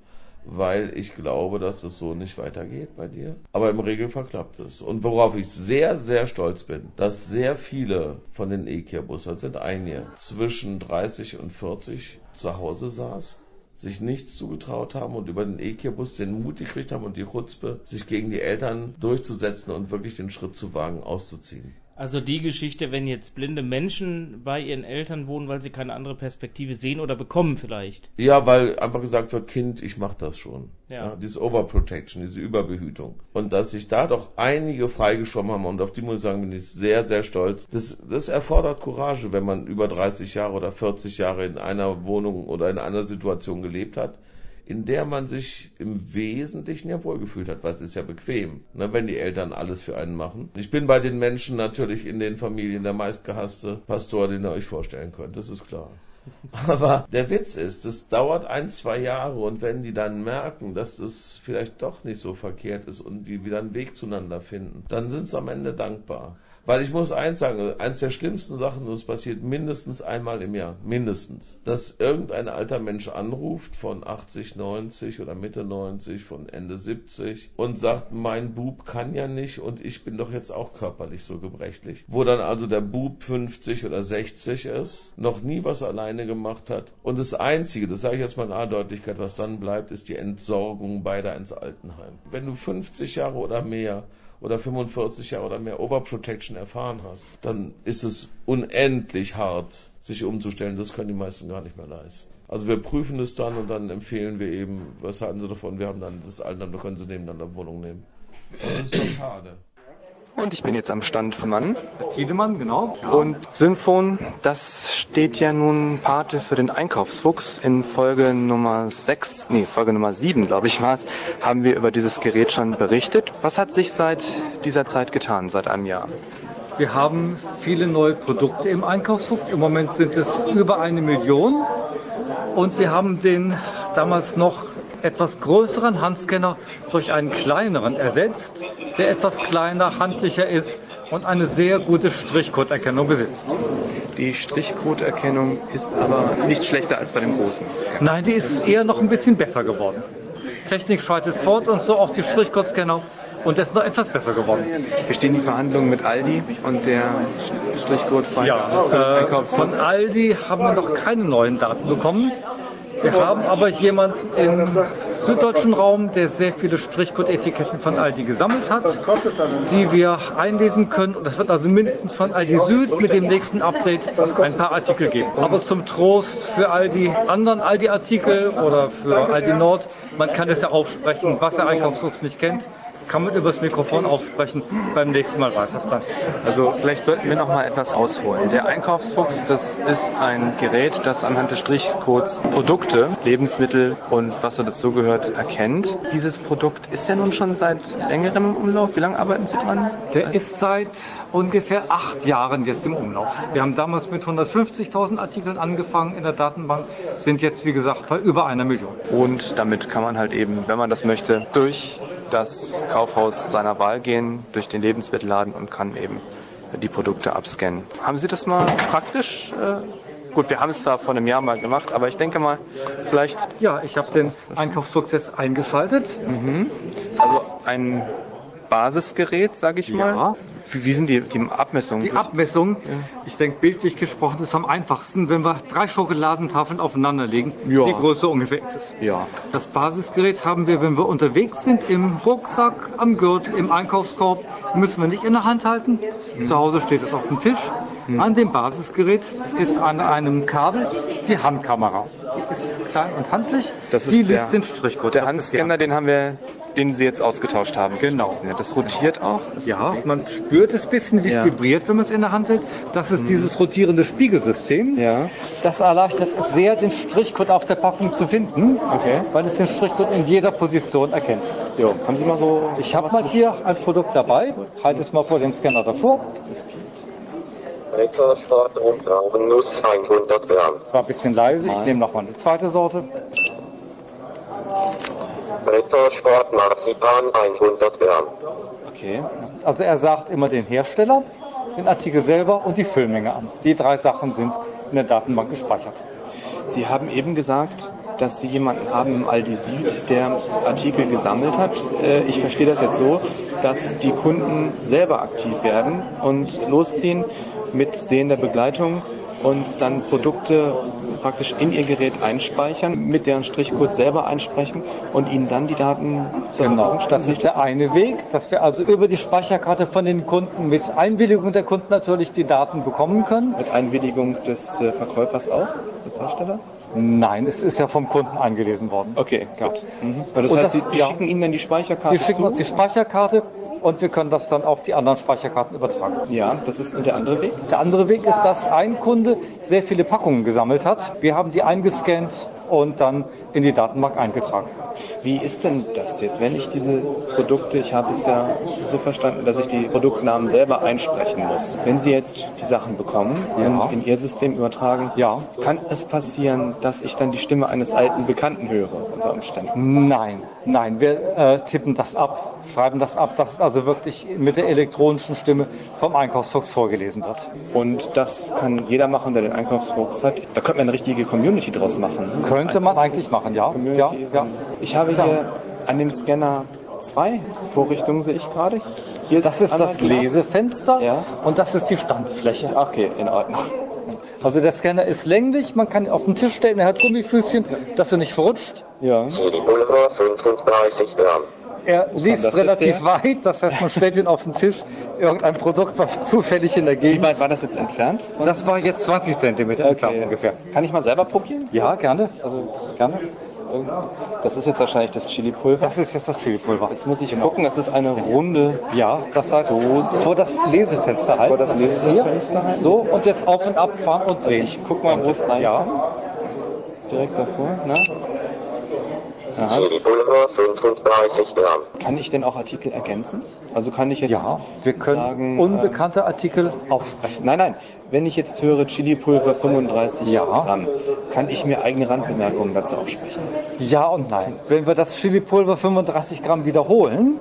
weil ich glaube, dass es so nicht weitergeht bei dir. Aber im Regelfall klappt es. Und worauf ich sehr, sehr stolz bin, dass sehr viele von den E-Care-Bussern sind einige zwischen 30 und 40 zu Hause saßen sich nichts zugetraut haben und über den E-Care-Bus den Mut gekriegt haben und die Chutzpe, sich gegen die Eltern durchzusetzen und wirklich den Schritt zu wagen, auszuziehen. Also die Geschichte, wenn jetzt blinde Menschen bei ihren Eltern wohnen, weil sie keine andere Perspektive sehen oder bekommen vielleicht. Ja, weil einfach gesagt wird, Kind, ich mach das schon. Ja. diese Overprotection, diese Überbehütung. Und dass sich da doch einige freigeschwommen haben und auf die muss ich sagen, bin ich sehr, sehr stolz. Das, das erfordert Courage, wenn man über 30 Jahre oder 40 Jahre in einer Wohnung oder in einer Situation gelebt hat, in der man sich im Wesentlichen ja wohlgefühlt hat, weil es ist ja bequem, ne, wenn die Eltern alles für einen machen. Ich bin bei den Menschen natürlich in den Familien der meistgehasste Pastor, den ihr euch vorstellen könnt, das ist klar. Aber der Witz ist, es dauert ein, zwei Jahre und wenn die dann merken, dass das vielleicht doch nicht so verkehrt ist und die wieder einen Weg zueinander finden, dann sind sie am Ende dankbar. Weil ich muss eins sagen, eins der schlimmsten Sachen, das passiert mindestens einmal im Jahr, mindestens, dass irgendein alter Mensch anruft von 80, 90 oder Mitte 90, von Ende 70 und sagt, mein Bub kann ja nicht und ich bin doch jetzt auch körperlich so gebrechlich. Wo dann also der Bub 50 oder 60 ist, noch nie was alleine gemacht hat und das Einzige, das sage ich jetzt mal in aller Deutlichkeit, was dann bleibt, ist die Entsorgung beider ins Altenheim. Wenn du 50 Jahre oder mehr oder 45 Jahre oder mehr Overprotection erfahren hast, dann ist es unendlich hart, sich umzustellen. Das können die meisten gar nicht mehr leisten. Also wir prüfen es dann und dann empfehlen wir eben, was halten Sie davon? Wir haben dann das Altenheim, da können Sie nebeneinander Wohnung nehmen. Das ist doch schade. Und ich bin jetzt am Stand von Mann. Tiedemann, genau. Und Synfon, das steht ja nun Pate für den Einkaufsfuchs. In Folge Nummer 6, nee, Folge Nummer 7, glaube ich war es, haben wir über dieses Gerät schon berichtet. Was hat sich seit dieser Zeit getan, seit einem Jahr? Wir haben viele neue Produkte im Einkaufsfuchs. Im Moment sind es über eine Million. Und wir haben den damals noch etwas größeren Handscanner durch einen kleineren ersetzt, der etwas kleiner, handlicher ist und eine sehr gute Strichcoderkennung besitzt. Die Strichcoderkennung ist aber nicht schlechter als bei dem großen Scanner. Nein, die ist eher noch ein bisschen besser geworden. Technik schreitet fort und so auch die Strichcodescanner. Und der ist noch etwas besser geworden. Wir stehen die Verhandlungen mit Aldi und der Strichcode Ja, äh, von Aldi haben wir noch keine neuen Daten bekommen. Wir haben aber jemanden im süddeutschen Raum, der sehr viele Strichcode-Etiketten von Aldi gesammelt hat, die wir einlesen können. Und es wird also mindestens von Aldi Süd mit dem nächsten Update ein paar Artikel geben. Aber zum Trost für all die anderen Aldi-Artikel oder für Aldi Nord, man kann es ja aufsprechen, was der Einkaufsfuchs nicht kennt. Kann man übers Mikrofon aufsprechen. Beim nächsten Mal weiß das dann. Also vielleicht sollten wir noch mal etwas ausholen. Der Einkaufsfuchs, das ist ein Gerät, das anhand des Strichcodes Produkte, Lebensmittel und was so dazugehört erkennt. Dieses Produkt ist ja nun schon seit längerem im Umlauf. Wie lange arbeiten Sie dran? Der ist seit ungefähr acht Jahren jetzt im Umlauf. Wir haben damals mit 150.000 Artikeln angefangen in der Datenbank, sind jetzt wie gesagt bei über einer Million. Und damit kann man halt eben, wenn man das möchte, durch das Kaufhaus seiner Wahl gehen, durch den Lebensmittelladen und kann eben die Produkte abscannen. Haben Sie das mal praktisch? Äh, gut, wir haben es da vor einem Jahr mal gemacht, aber ich denke mal, vielleicht Ja, ich habe den Einkaufsfuchs jetzt eingeschaltet. ist also ein Basisgerät, sage ich Ja. mal. Wie, wie sind die, die Abmessungen? Die Abmessung, ich denke bildlich gesprochen, ist am einfachsten, wenn wir drei Schokoladentafeln aufeinander legen. Ja. Die Größe ungefähr ist es. Ja. Das Basisgerät haben wir, wenn wir unterwegs sind, im Rucksack, am Gürtel, im Einkaufskorb. Müssen wir nicht in der Hand halten. Mhm. Zu Hause steht es auf dem Tisch. An dem Basisgerät ist an einem Kabel die Handkamera. Die ist klein und handlich. Das ist die der- liest den Strichcode. Der Handscanner, den haben wir, den Sie jetzt ausgetauscht haben. Genau. Ja, Das rotiert auch. Das Ja, man spürt es ein bisschen, wie es Ja. vibriert, wenn man es in der Hand hält. Das ist dieses rotierende Spiegelsystem. Ja. Das erleichtert sehr, den Strichcode auf der Packung zu finden, Okay. weil es den Strichcode in jeder Position erkennt. Jo. Haben Sie mal so. Ich habe mal hier ein Produkt dabei, halte es mal vor den Scanner davor. Rittersport Umtraubennuss 100 Gramm. Es war ein bisschen leise, ich nehme noch mal eine zweite Sorte. Rittersport Marzipan 100 Gramm. Okay. Also er sagt immer den Hersteller, den Artikel selber und die Füllmenge an. Die drei Sachen sind in der Datenbank gespeichert. Sie haben eben gesagt, dass Sie jemanden haben im Aldi Süd, der Artikel gesammelt hat. Äh, Ich verstehe das jetzt so, dass die Kunden selber aktiv werden und losziehen mit sehender Begleitung und dann Produkte praktisch in ihr Gerät einspeichern, mit deren Strichcode selber einsprechen und ihnen dann die Daten zur Genau, Verfügung stellen. das ist der eine Weg, dass wir also über die Speicherkarte von den Kunden mit Einwilligung der Kunden natürlich die Daten bekommen können. Mit Einwilligung des äh, Verkäufers auch, des Herstellers? Nein, es ist ja vom Kunden eingelesen worden. Okay, gut. Mhm. Das Und heißt, das- die, die ja. schicken Ihnen dann die Speicherkarte Die schicken zu? uns die Speicherkarte und wir können das dann auf die anderen Speicherkarten übertragen. Ja, das ist der andere Weg. Der andere Weg ist, dass ein Kunde sehr viele Packungen gesammelt hat. Wir haben die eingescannt und dann in die Datenbank eingetragen. Wie ist denn das jetzt, wenn ich diese Produkte, ich habe es ja so verstanden, dass ich die Produktnamen selber einsprechen muss. Wenn Sie jetzt die Sachen bekommen und in Ihr System übertragen, Ja. kann es passieren, dass ich dann die Stimme eines alten Bekannten höre unter Umständen? Nein, nein, wir äh, tippen das ab, schreiben das ab, dass es also wirklich mit der elektronischen Stimme vom Einkaufsfuchs vorgelesen wird. Und das kann jeder machen, der den Einkaufsfuchs hat. Da könnte man eine richtige Community draus machen. Könnte man eigentlich machen, ja. Ja, Community. ja. Ich habe hier an dem Scanner zwei Vorrichtungen, sehe ich gerade. Hier Das ist das Glas. Lesefenster Ja. und das ist die Standfläche. Okay, in Ordnung. Also der Scanner ist länglich, man kann ihn auf den Tisch stellen, er hat Gummifüßchen, dass er nicht verrutscht. Ja. Chili-Pulver 35 Gramm. Er liest relativ weit, das heißt, man stellt ihn auf den Tisch, irgendein Produkt, was zufällig in der Wie Gegend weit war das jetzt entfernt? Das war jetzt 20 Zentimeter entfernt ungefähr. Kann ich mal selber probieren? Ja, gerne. Also gerne. Das ist jetzt wahrscheinlich das Chili-Pulver. Das ist jetzt das Chili-Pulver. Jetzt muss ich gucken, das ist eine runde. Ja, das heißt, vor das Lesefenster halten. Vor das. Lesefenster halten. So, und jetzt auf und ab fahren und drehen. Ich guck mal, wo es rein Ja, Direkt davor. Ne? Aha. Chili-Pulver 35 Gramm. Kann ich denn auch Artikel ergänzen? Also kann ich jetzt ja, wir können sagen, unbekannte Artikel aufsprechen. äh, nein, nein. Wenn ich jetzt höre Chili-Pulver 35 Ja. Gramm, kann ich mir eigene Randbemerkungen dazu aufsprechen? Ja und nein. Wenn wir das Chili-Pulver 35 Gramm wiederholen,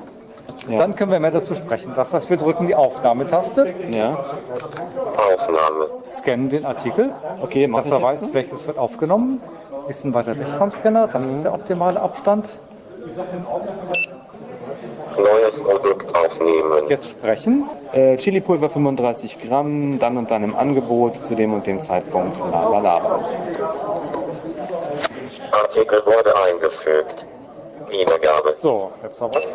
dann können wir mehr dazu sprechen. Das heißt, wir drücken die Aufnahmetaste, Ja. Aufnahme. scannen den Artikel, Okay, mach dass ich er jetzt weiß, so. welches wird aufgenommen. Bisschen weiter weg vom Scanner, das ist der optimale Abstand. Neues Produkt aufnehmen. Jetzt sprechen. Äh, Chili-Pulver 35 Gramm, dann und dann im Angebot zu dem und dem Zeitpunkt. Lalalala. Artikel wurde eingefügt. Wiedergabe. So, jetzt aber. Ja.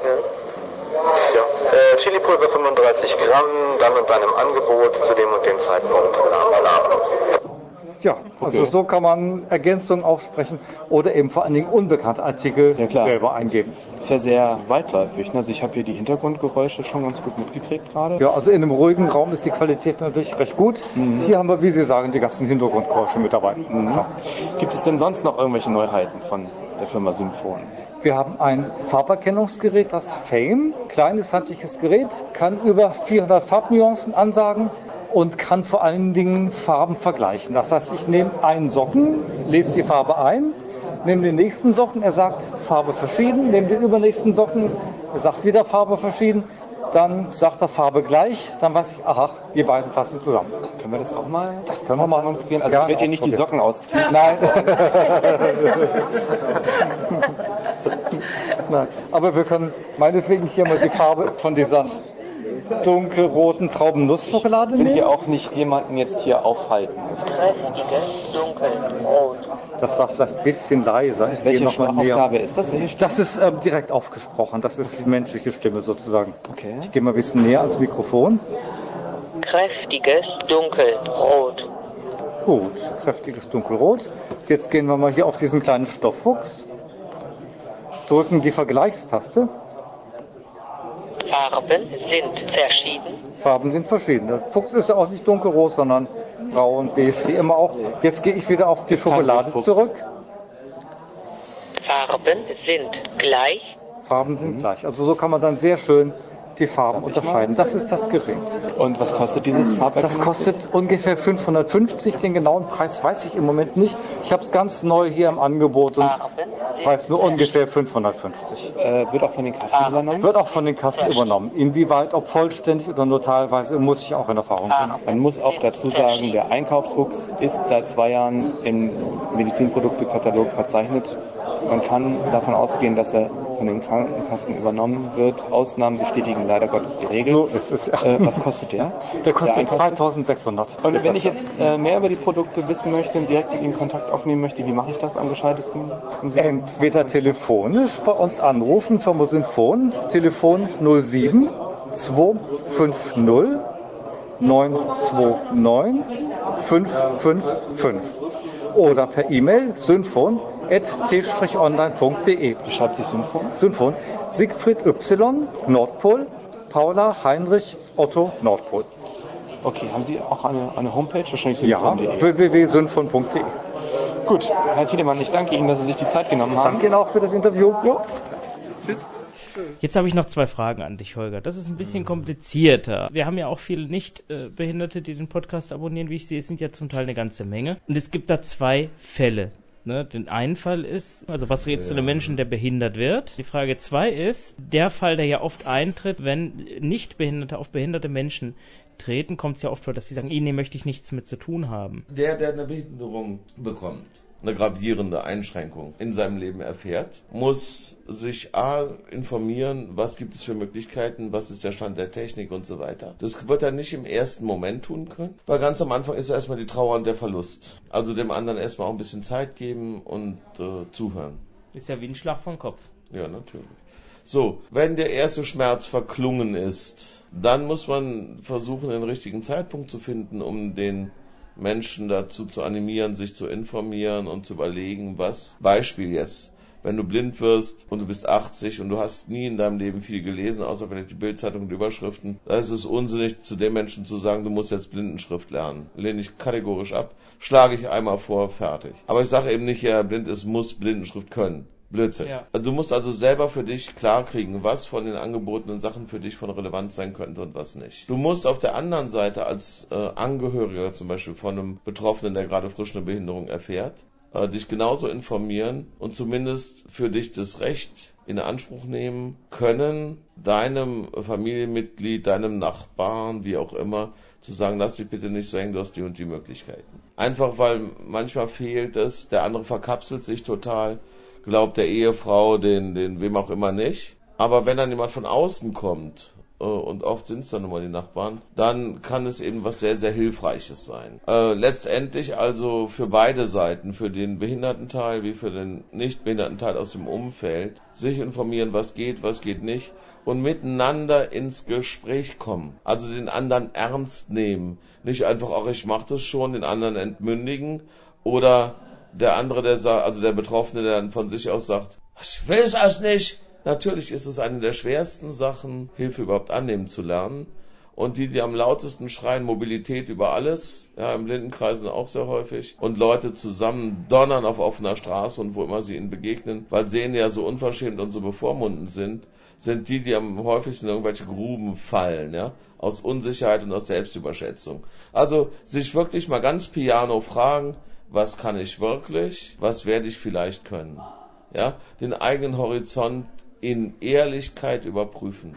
Äh, Chili-Pulver 35 Gramm, dann und dann im Angebot zu dem und dem Zeitpunkt. Lalalala. Ja, also Okay. so kann man Ergänzungen aufsprechen oder eben vor allen Dingen unbekannte Artikel Ja, selber eingeben. Ist ja sehr weitläufig. ne? Also ich habe hier die Hintergrundgeräusche schon ganz gut mitgekriegt gerade. Ja, also in einem ruhigen Raum ist die Qualität natürlich recht gut. Hier haben wir, wie Sie sagen, die ganzen Hintergrundgeräusche mit dabei. Ja. Gibt es denn sonst noch irgendwelche Neuheiten von der Firma Symphon? Wir haben ein Farberkennungsgerät, das Fame, kleines handliches Gerät, kann über 400 Farbnuancen ansagen und kann vor allen Dingen Farben vergleichen. Das heißt, ich nehme einen Socken, lese die Farbe ein, nehme den nächsten Socken, er sagt Farbe verschieden, nehme den übernächsten Socken, er sagt wieder Farbe verschieden, dann sagt er Farbe gleich, dann weiß ich, aha, die beiden passen zusammen. Können wir das auch mal Das können wir mal demonstrieren? Also ich werde hier nicht die. Socken ausziehen. Nein. Nein. Aber wir können meinetwegen hier mal die Farbe von dieser dunkelroten Traubennusschokolade Ich will hier nehmen. auch nicht jemanden jetzt hier aufhalten. Das war vielleicht ein bisschen leiser. Ich Welche noch mal näher. Sprachausgabe ist das? Das ist ähm, direkt aufgesprochen. Das ist menschliche Stimme sozusagen. Okay. Ich gehe mal ein bisschen näher ans Mikrofon. Kräftiges Dunkelrot. Gut, kräftiges Dunkelrot. Jetzt gehen wir mal hier auf diesen kleinen Stofffuchs. Drücken die Vergleichstaste. Farben sind verschieden. Farben sind verschieden. Der Fuchs ist ja auch nicht dunkelrot, sondern grau und beige, wie immer auch. Jetzt gehe ich wieder auf die Schokolade zurück. Farben sind gleich. Farben sind gleich. Also so kann man dann sehr schön die Farben unterscheiden. Das ist das Gerät. Und was kostet dieses Farbwerk? Das kostet ungefähr 550. Den genauen Preis weiß ich im Moment nicht. Ich habe es ganz neu hier im Angebot und sind weiß nur ungefähr 550. äh, wird auch von den Kassen übernommen. Wird auch von den Kassen übernommen. Inwieweit, ob vollständig oder nur teilweise, muss ich auch in Erfahrung bringen. Man muss auch dazu sagen, der Einkaufsfuchs ist seit zwei Jahren im Medizinproduktekatalog verzeichnet. Man kann davon ausgehen, dass er von den Krankenkassen übernommen wird. Ausnahmen bestätigen leider Gottes die Regel. So ist es. Ja. Äh, was kostet der? Der kostet Einkaufsfuchs? 2600. Und wenn ich jetzt äh, mehr über die Produkte wissen möchte und direkt mit Ihnen Kontakt aufnehmen möchte, wie mache ich das am gescheitesten? Entweder telefonisch bei uns anrufen, Firma Synfon, Telefon 07 250 929 555 oder per E-Mail synfon.t-online.de. Wie schreibt sich Synfon? Synfon Siegfried Y, Nordpol, Paula Heinrich Otto Nordpol. Okay, haben Sie auch eine, eine Homepage? Wahrscheinlich Ja, synfon.de. www.synfon.de. Gut, Herr Tiedemann, ich danke Ihnen, dass Sie sich die Zeit genommen haben. Danke Ihnen auch für das Interview. Jo. Tschüss. Jetzt habe ich noch zwei Fragen an dich, Holger. Das ist ein bisschen komplizierter. Wir haben ja auch viele Nicht-Behinderte, die den Podcast abonnieren, wie ich sehe. Es sind ja zum Teil eine ganze Menge. Und es gibt da zwei Fälle. Ne, den einen Fall ist, also was rätst du einem Menschen, der behindert wird? Die Frage zwei ist, der Fall, der ja oft eintritt, wenn Nichtbehinderte auf behinderte Menschen treten, kommt es ja oft vor, dass sie sagen, ihnen möchte ich nichts mit zu tun haben. Der, der eine Behinderung bekommt, eine gravierende Einschränkung in seinem Leben erfährt, muss sich A informieren, was gibt es für Möglichkeiten, was ist der Stand der Technik und so weiter. Das wird er nicht im ersten Moment tun können, weil ganz am Anfang ist erstmal die Trauer und der Verlust. Also dem anderen erstmal auch ein bisschen Zeit geben und äh, zuhören. Ist ja wie ein Schlag vom Kopf. Ja, natürlich. So, wenn der erste Schmerz verklungen ist, dann muss man versuchen, den richtigen Zeitpunkt zu finden, um den Menschen dazu zu animieren, sich zu informieren und zu überlegen, was. Beispiel jetzt. Wenn du blind wirst und du bist 80 und du hast nie in deinem Leben viel gelesen, außer vielleicht die Bildzeitung und Überschriften, da ist es unsinnig, zu dem Menschen zu sagen, du musst jetzt Blindenschrift lernen. Lehne ich kategorisch ab, schlage ich einmal vor, fertig. Aber ich sage eben nicht, wer blind ist, muss Blindenschrift können. Blödsinn. Ja. Du musst also selber für dich klarkriegen, was von den angebotenen Sachen für dich von Relevanz sein könnte und was nicht. Du musst auf der anderen Seite als äh, Angehöriger zum Beispiel von einem Betroffenen, der gerade frisch eine Behinderung erfährt, äh, dich genauso informieren und zumindest für dich das Recht in Anspruch nehmen können, deinem Familienmitglied, deinem Nachbarn, wie auch immer, zu sagen, lass dich bitte nicht so hängen, du hast die und die Möglichkeiten. Einfach weil manchmal fehlt es, der andere verkapselt sich total, glaubt der Ehefrau, den, den wem auch immer nicht. Aber wenn dann jemand von außen kommt äh, und oft sind es dann immer die Nachbarn, dann kann es eben was sehr, sehr Hilfreiches sein. Äh, letztendlich also für beide Seiten, für den Behindertenteil wie für den Nichtbehindertenteil aus dem Umfeld, sich informieren, was geht, was geht nicht und miteinander ins Gespräch kommen. Also den anderen ernst nehmen. Nicht einfach, ach, ich mach das schon, den anderen entmündigen oder der andere, der sagt, also der Betroffene, der dann von sich aus sagt, ich will es nicht. Natürlich ist es eine der schwersten Sachen, Hilfe überhaupt annehmen zu lernen. Und die, die am lautesten schreien, Mobilität über alles, ja, im Blindenkreisen auch sehr häufig, und Leute zusammen donnern auf offener Straße und wo immer sie ihnen begegnen, weil Sehende ja so unverschämt und so bevormundend sind, sind die, die am häufigsten in irgendwelche Gruben fallen, ja, aus Unsicherheit und aus Selbstüberschätzung. Also sich wirklich mal ganz piano fragen, was kann ich wirklich, was werde ich vielleicht können. Ja, den eigenen Horizont in Ehrlichkeit überprüfen.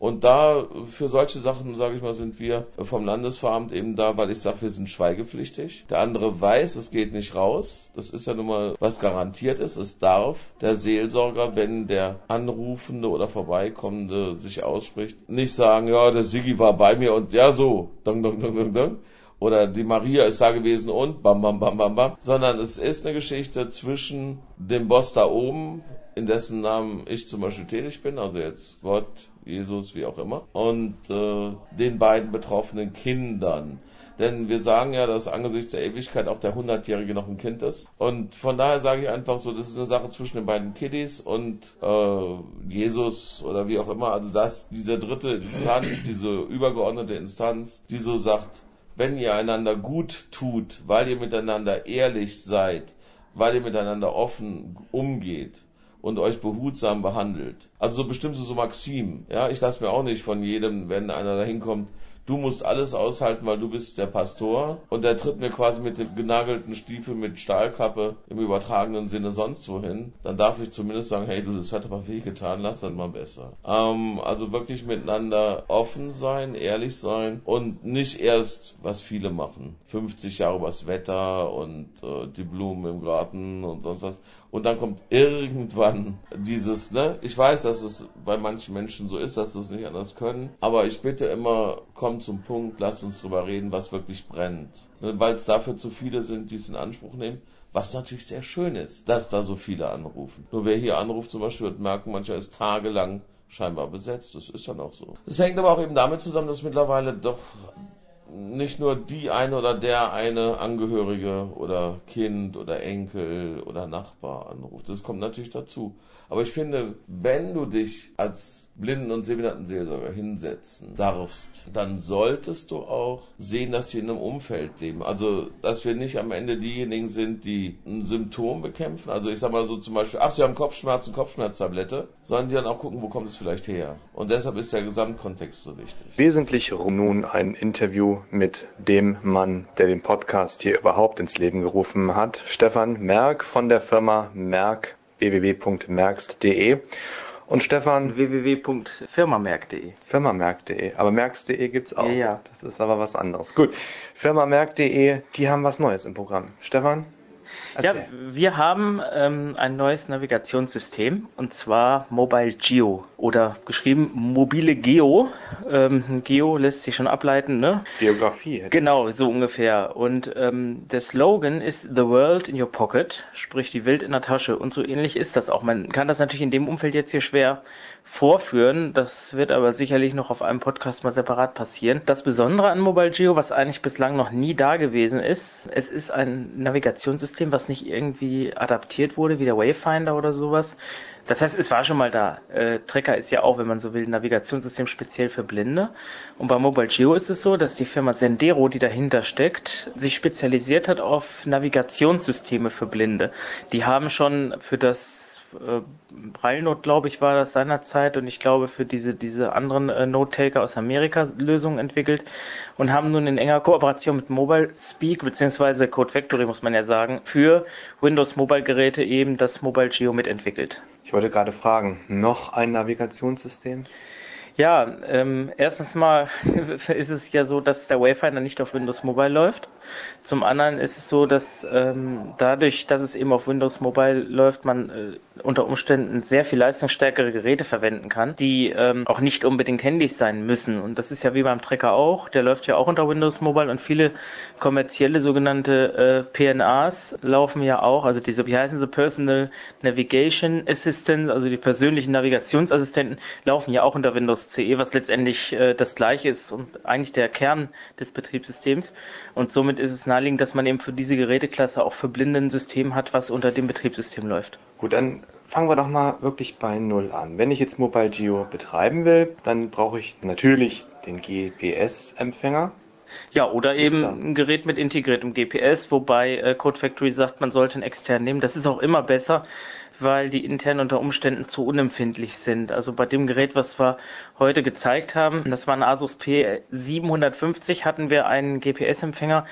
Und da, für solche Sachen, sage ich mal, sind wir vom Landesveramt eben da, weil ich sage, wir sind schweigepflichtig. Der andere weiß, es geht nicht raus. Das ist ja nun mal, was garantiert ist. Es darf der Seelsorger, wenn der Anrufende oder Vorbeikommende sich ausspricht, nicht sagen, ja, der Sigi war bei mir und ja, so, dang, dang, dang, dang, dang oder die Maria ist da gewesen und bam, bam, bam, bam, bam, sondern es ist eine Geschichte zwischen dem Boss da oben, in dessen Namen ich zum Beispiel tätig bin, also jetzt Gott, Jesus, wie auch immer, und äh, den beiden betroffenen Kindern. Denn wir sagen ja, dass angesichts der Ewigkeit auch der Hundertjährige noch ein Kind ist. Und von daher sage ich einfach so, das ist eine Sache zwischen den beiden Kiddies und äh, Jesus oder wie auch immer. Also das, diese dritte Instanz, diese übergeordnete Instanz, die so sagt, wenn ihr einander gut tut, weil ihr miteinander ehrlich seid, weil ihr miteinander offen umgeht und euch behutsam behandelt. Also so bestimmte so Maximen. Ja, ich lasse mir auch nicht von jedem, wenn einer da hinkommt, du musst alles aushalten, weil du bist der Pastor. Und der tritt mir quasi mit dem genagelten Stiefel mit Stahlkappe im übertragenen Sinne sonst wohin, dann darf ich zumindest sagen, hey du, das hat aber wehgetan, lass das mal besser. Ähm, also wirklich miteinander offen sein, ehrlich sein und nicht erst, was viele machen, 50 Jahre übers Wetter und äh, die Blumen im Garten und sonst was und dann kommt irgendwann dieses, ne? Ich weiß, dass es bei manchen Menschen so ist, dass sie es nicht anders können. Aber ich bitte immer, kommt zum Punkt, lasst uns drüber reden, was wirklich brennt. Ne? Weil es dafür zu viele sind, die es in Anspruch nehmen. Was natürlich sehr schön ist, dass da so viele anrufen. Nur wer hier anruft zum Beispiel wird merken, mancher ist tagelang scheinbar besetzt. Das ist dann auch so. Das hängt aber auch eben damit zusammen, dass mittlerweile doch nicht nur die eine oder der eine Angehörige oder Kind oder Enkel oder Nachbar anruft. Das kommt natürlich dazu. Aber ich finde, wenn du dich als Blinden- und Sehbehindertenseelsorger hinsetzen darfst, dann solltest du auch sehen, dass die in einem Umfeld leben. Also, dass wir nicht am Ende diejenigen sind, die ein Symptom bekämpfen. Also, ich sag mal so zum Beispiel, ach, sie haben Kopfschmerzen, Kopfschmerztablette, sondern die dann auch gucken, wo kommt es vielleicht her. Und deshalb ist der Gesamtkontext so wichtig. Wesentlich nun ein Interview mit dem Mann, der den Podcast hier überhaupt ins Leben gerufen hat, Stefan Merck von der Firma Merck www.merkst.de. Und Stefan? www.firmamerk.de. Firmamerk.de. Aber merkst.de gibt's auch. Ja. Das ist aber was anderes. Gut. Firmamerk.de, die haben was Neues im Programm. Stefan? Ja, wir haben ähm, ein neues Navigationssystem und zwar Mobile Geo oder geschrieben mobile Geo. Ähm, Geo lässt sich schon ableiten, ne? Geografie. Genau, so ungefähr. Und ähm, der Slogan ist The World in Your Pocket, sprich die Welt in der Tasche. Und so ähnlich ist das auch. Man kann das natürlich in dem Umfeld jetzt hier schwer vorführen. Das wird aber sicherlich noch auf einem Podcast mal separat passieren. Das Besondere an Mobile Geo, was eigentlich bislang noch nie da gewesen ist, es ist ein Navigationssystem, was nicht irgendwie adaptiert wurde, wie der Wayfinder oder sowas. Das heißt, es war schon mal da. Äh, Trecker ist ja auch, wenn man so will, ein Navigationssystem speziell für Blinde. Und bei Mobile Geo ist es so, dass die Firma Sendero, die dahinter steckt, sich spezialisiert hat auf Navigationssysteme für Blinde. Die haben schon für das äh, Braille-Note, glaube ich, war das seinerzeit und ich glaube für diese, diese anderen äh, Note-Taker aus Amerika Lösungen entwickelt und haben nun in enger Kooperation mit Mobile Speak beziehungsweise Code Factory, muss man ja sagen, für Windows Mobile Geräte eben das Mobile Geo mitentwickelt. Ich wollte gerade fragen, noch ein Navigationssystem? Ja, ähm, erstens mal ist es ja so, dass der Wayfinder nicht auf Windows Mobile läuft. Zum anderen ist es so, dass ähm, dadurch, dass es eben auf Windows Mobile läuft, man äh, unter Umständen sehr viel leistungsstärkere Geräte verwenden kann, die ähm, auch nicht unbedingt Handys sein müssen. Und das ist ja wie beim Trecker auch. Der läuft ja auch unter Windows Mobile und viele kommerzielle sogenannte äh, PNAs laufen ja auch, also diese, wie heißen sie, Personal Navigation Assistant, also die persönlichen Navigationsassistenten, laufen ja auch unter Windows CE, was letztendlich äh, das gleiche ist und eigentlich der Kern des Betriebssystems. Und somit ist es naheliegend, dass man eben für diese Geräteklasse auch für Blinde ein System hat, was unter dem Betriebssystem läuft. Gut, dann fangen wir doch mal wirklich bei Null an. Wenn ich jetzt Mobile Geo betreiben will, dann brauche ich natürlich den GPS-Empfänger. Ja, oder eben ein Gerät mit integriertem GPS, wobei äh, Code Factory sagt, man sollte einen externen nehmen. Das ist auch immer besser, weil die intern unter Umständen zu unempfindlich sind. Also bei dem Gerät, was wir heute gezeigt haben, das war ein Asus P750, hatten wir einen GPS-Empfänger,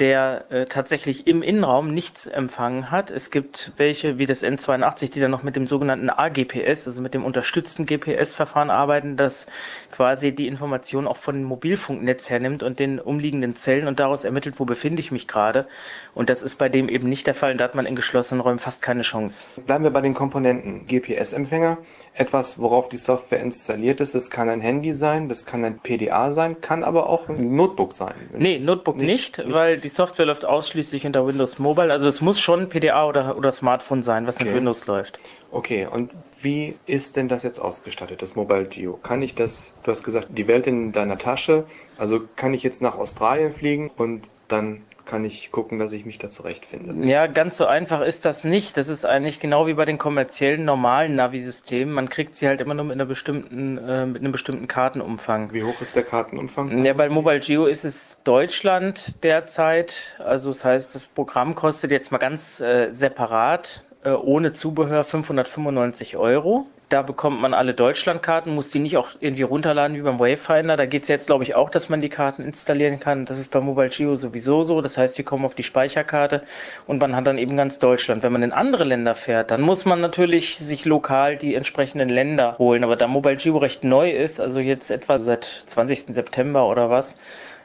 der äh, tatsächlich im Innenraum nichts empfangen hat. Es gibt welche wie das N82, die dann noch mit dem sogenannten AGPS, also mit dem unterstützten GPS-Verfahren arbeiten, das quasi die Information auch von dem Mobilfunknetz hernimmt und den umliegenden Zellen und daraus ermittelt, wo befinde ich mich gerade. Und das ist bei dem eben nicht der Fall. Da hat man in geschlossenen Räumen fast keine Chance. Bleiben wir bei den Komponenten. GPS-Empfänger, etwas, worauf die Software installiert ist. Das kann ein Handy sein, das kann ein PDA sein, kann aber auch ein Notebook sein. Nee, Notebook nicht, nicht, weil die Software läuft ausschließlich unter Windows Mobile. Also es muss schon PDA oder, oder Smartphone sein, was okay. mit Windows läuft. Okay, und wie ist denn das jetzt ausgestattet, das Mobile Geo? Kann ich das, du hast gesagt, die Welt in deiner Tasche, also kann ich jetzt nach Australien fliegen und dann kann ich gucken, dass ich mich da zurechtfinde. Ja, ganz so einfach ist das nicht. Das ist eigentlich genau wie bei den kommerziellen normalen Navi-Systemen. Man kriegt sie halt immer nur mit einer bestimmten, äh, mit einem bestimmten Kartenumfang. Wie hoch ist der Kartenumfang? Ja, bei Mobile Geo ist es Deutschland derzeit. Also das heißt, das Programm kostet jetzt mal ganz äh, separat äh, ohne Zubehör 595 Euro. Da bekommt man alle Deutschlandkarten, muss die nicht auch irgendwie runterladen wie beim Wayfinder. Da geht es jetzt, glaube ich, auch, dass man die Karten installieren kann. Das ist bei Mobile Geo sowieso so. Das heißt, die kommen auf die Speicherkarte und man hat dann eben ganz Deutschland. Wenn man in andere Länder fährt, dann muss man natürlich sich lokal die entsprechenden Länder holen. Aber da Mobile Geo recht neu ist, also jetzt etwa seit 20. September oder was,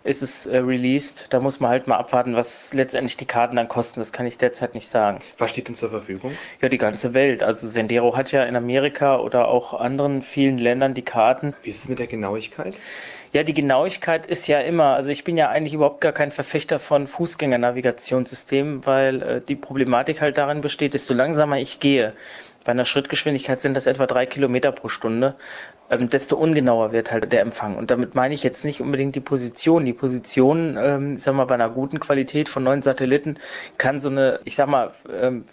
ist es äh, released. Da muss man halt mal abwarten, was letztendlich die Karten dann kosten. Das kann ich derzeit nicht sagen. Was steht denn zur Verfügung? Ja, die ganze Welt. Also Sendero hat ja in Amerika oder auch anderen vielen Ländern die Karten. Wie ist es mit der Genauigkeit? Ja, die Genauigkeit ist ja immer, also ich bin ja eigentlich überhaupt gar kein Verfechter von Fußgängernavigationssystemen, weil äh, die Problematik halt darin besteht, desto langsamer ich gehe, bei einer Schrittgeschwindigkeit sind das etwa drei Kilometer pro Stunde, ähm, desto ungenauer wird halt der Empfang. Und damit meine ich jetzt nicht unbedingt die Position. Die Position, ähm, ich sag mal, bei einer guten Qualität von neuen Satelliten kann so eine, ich sag mal, ähm,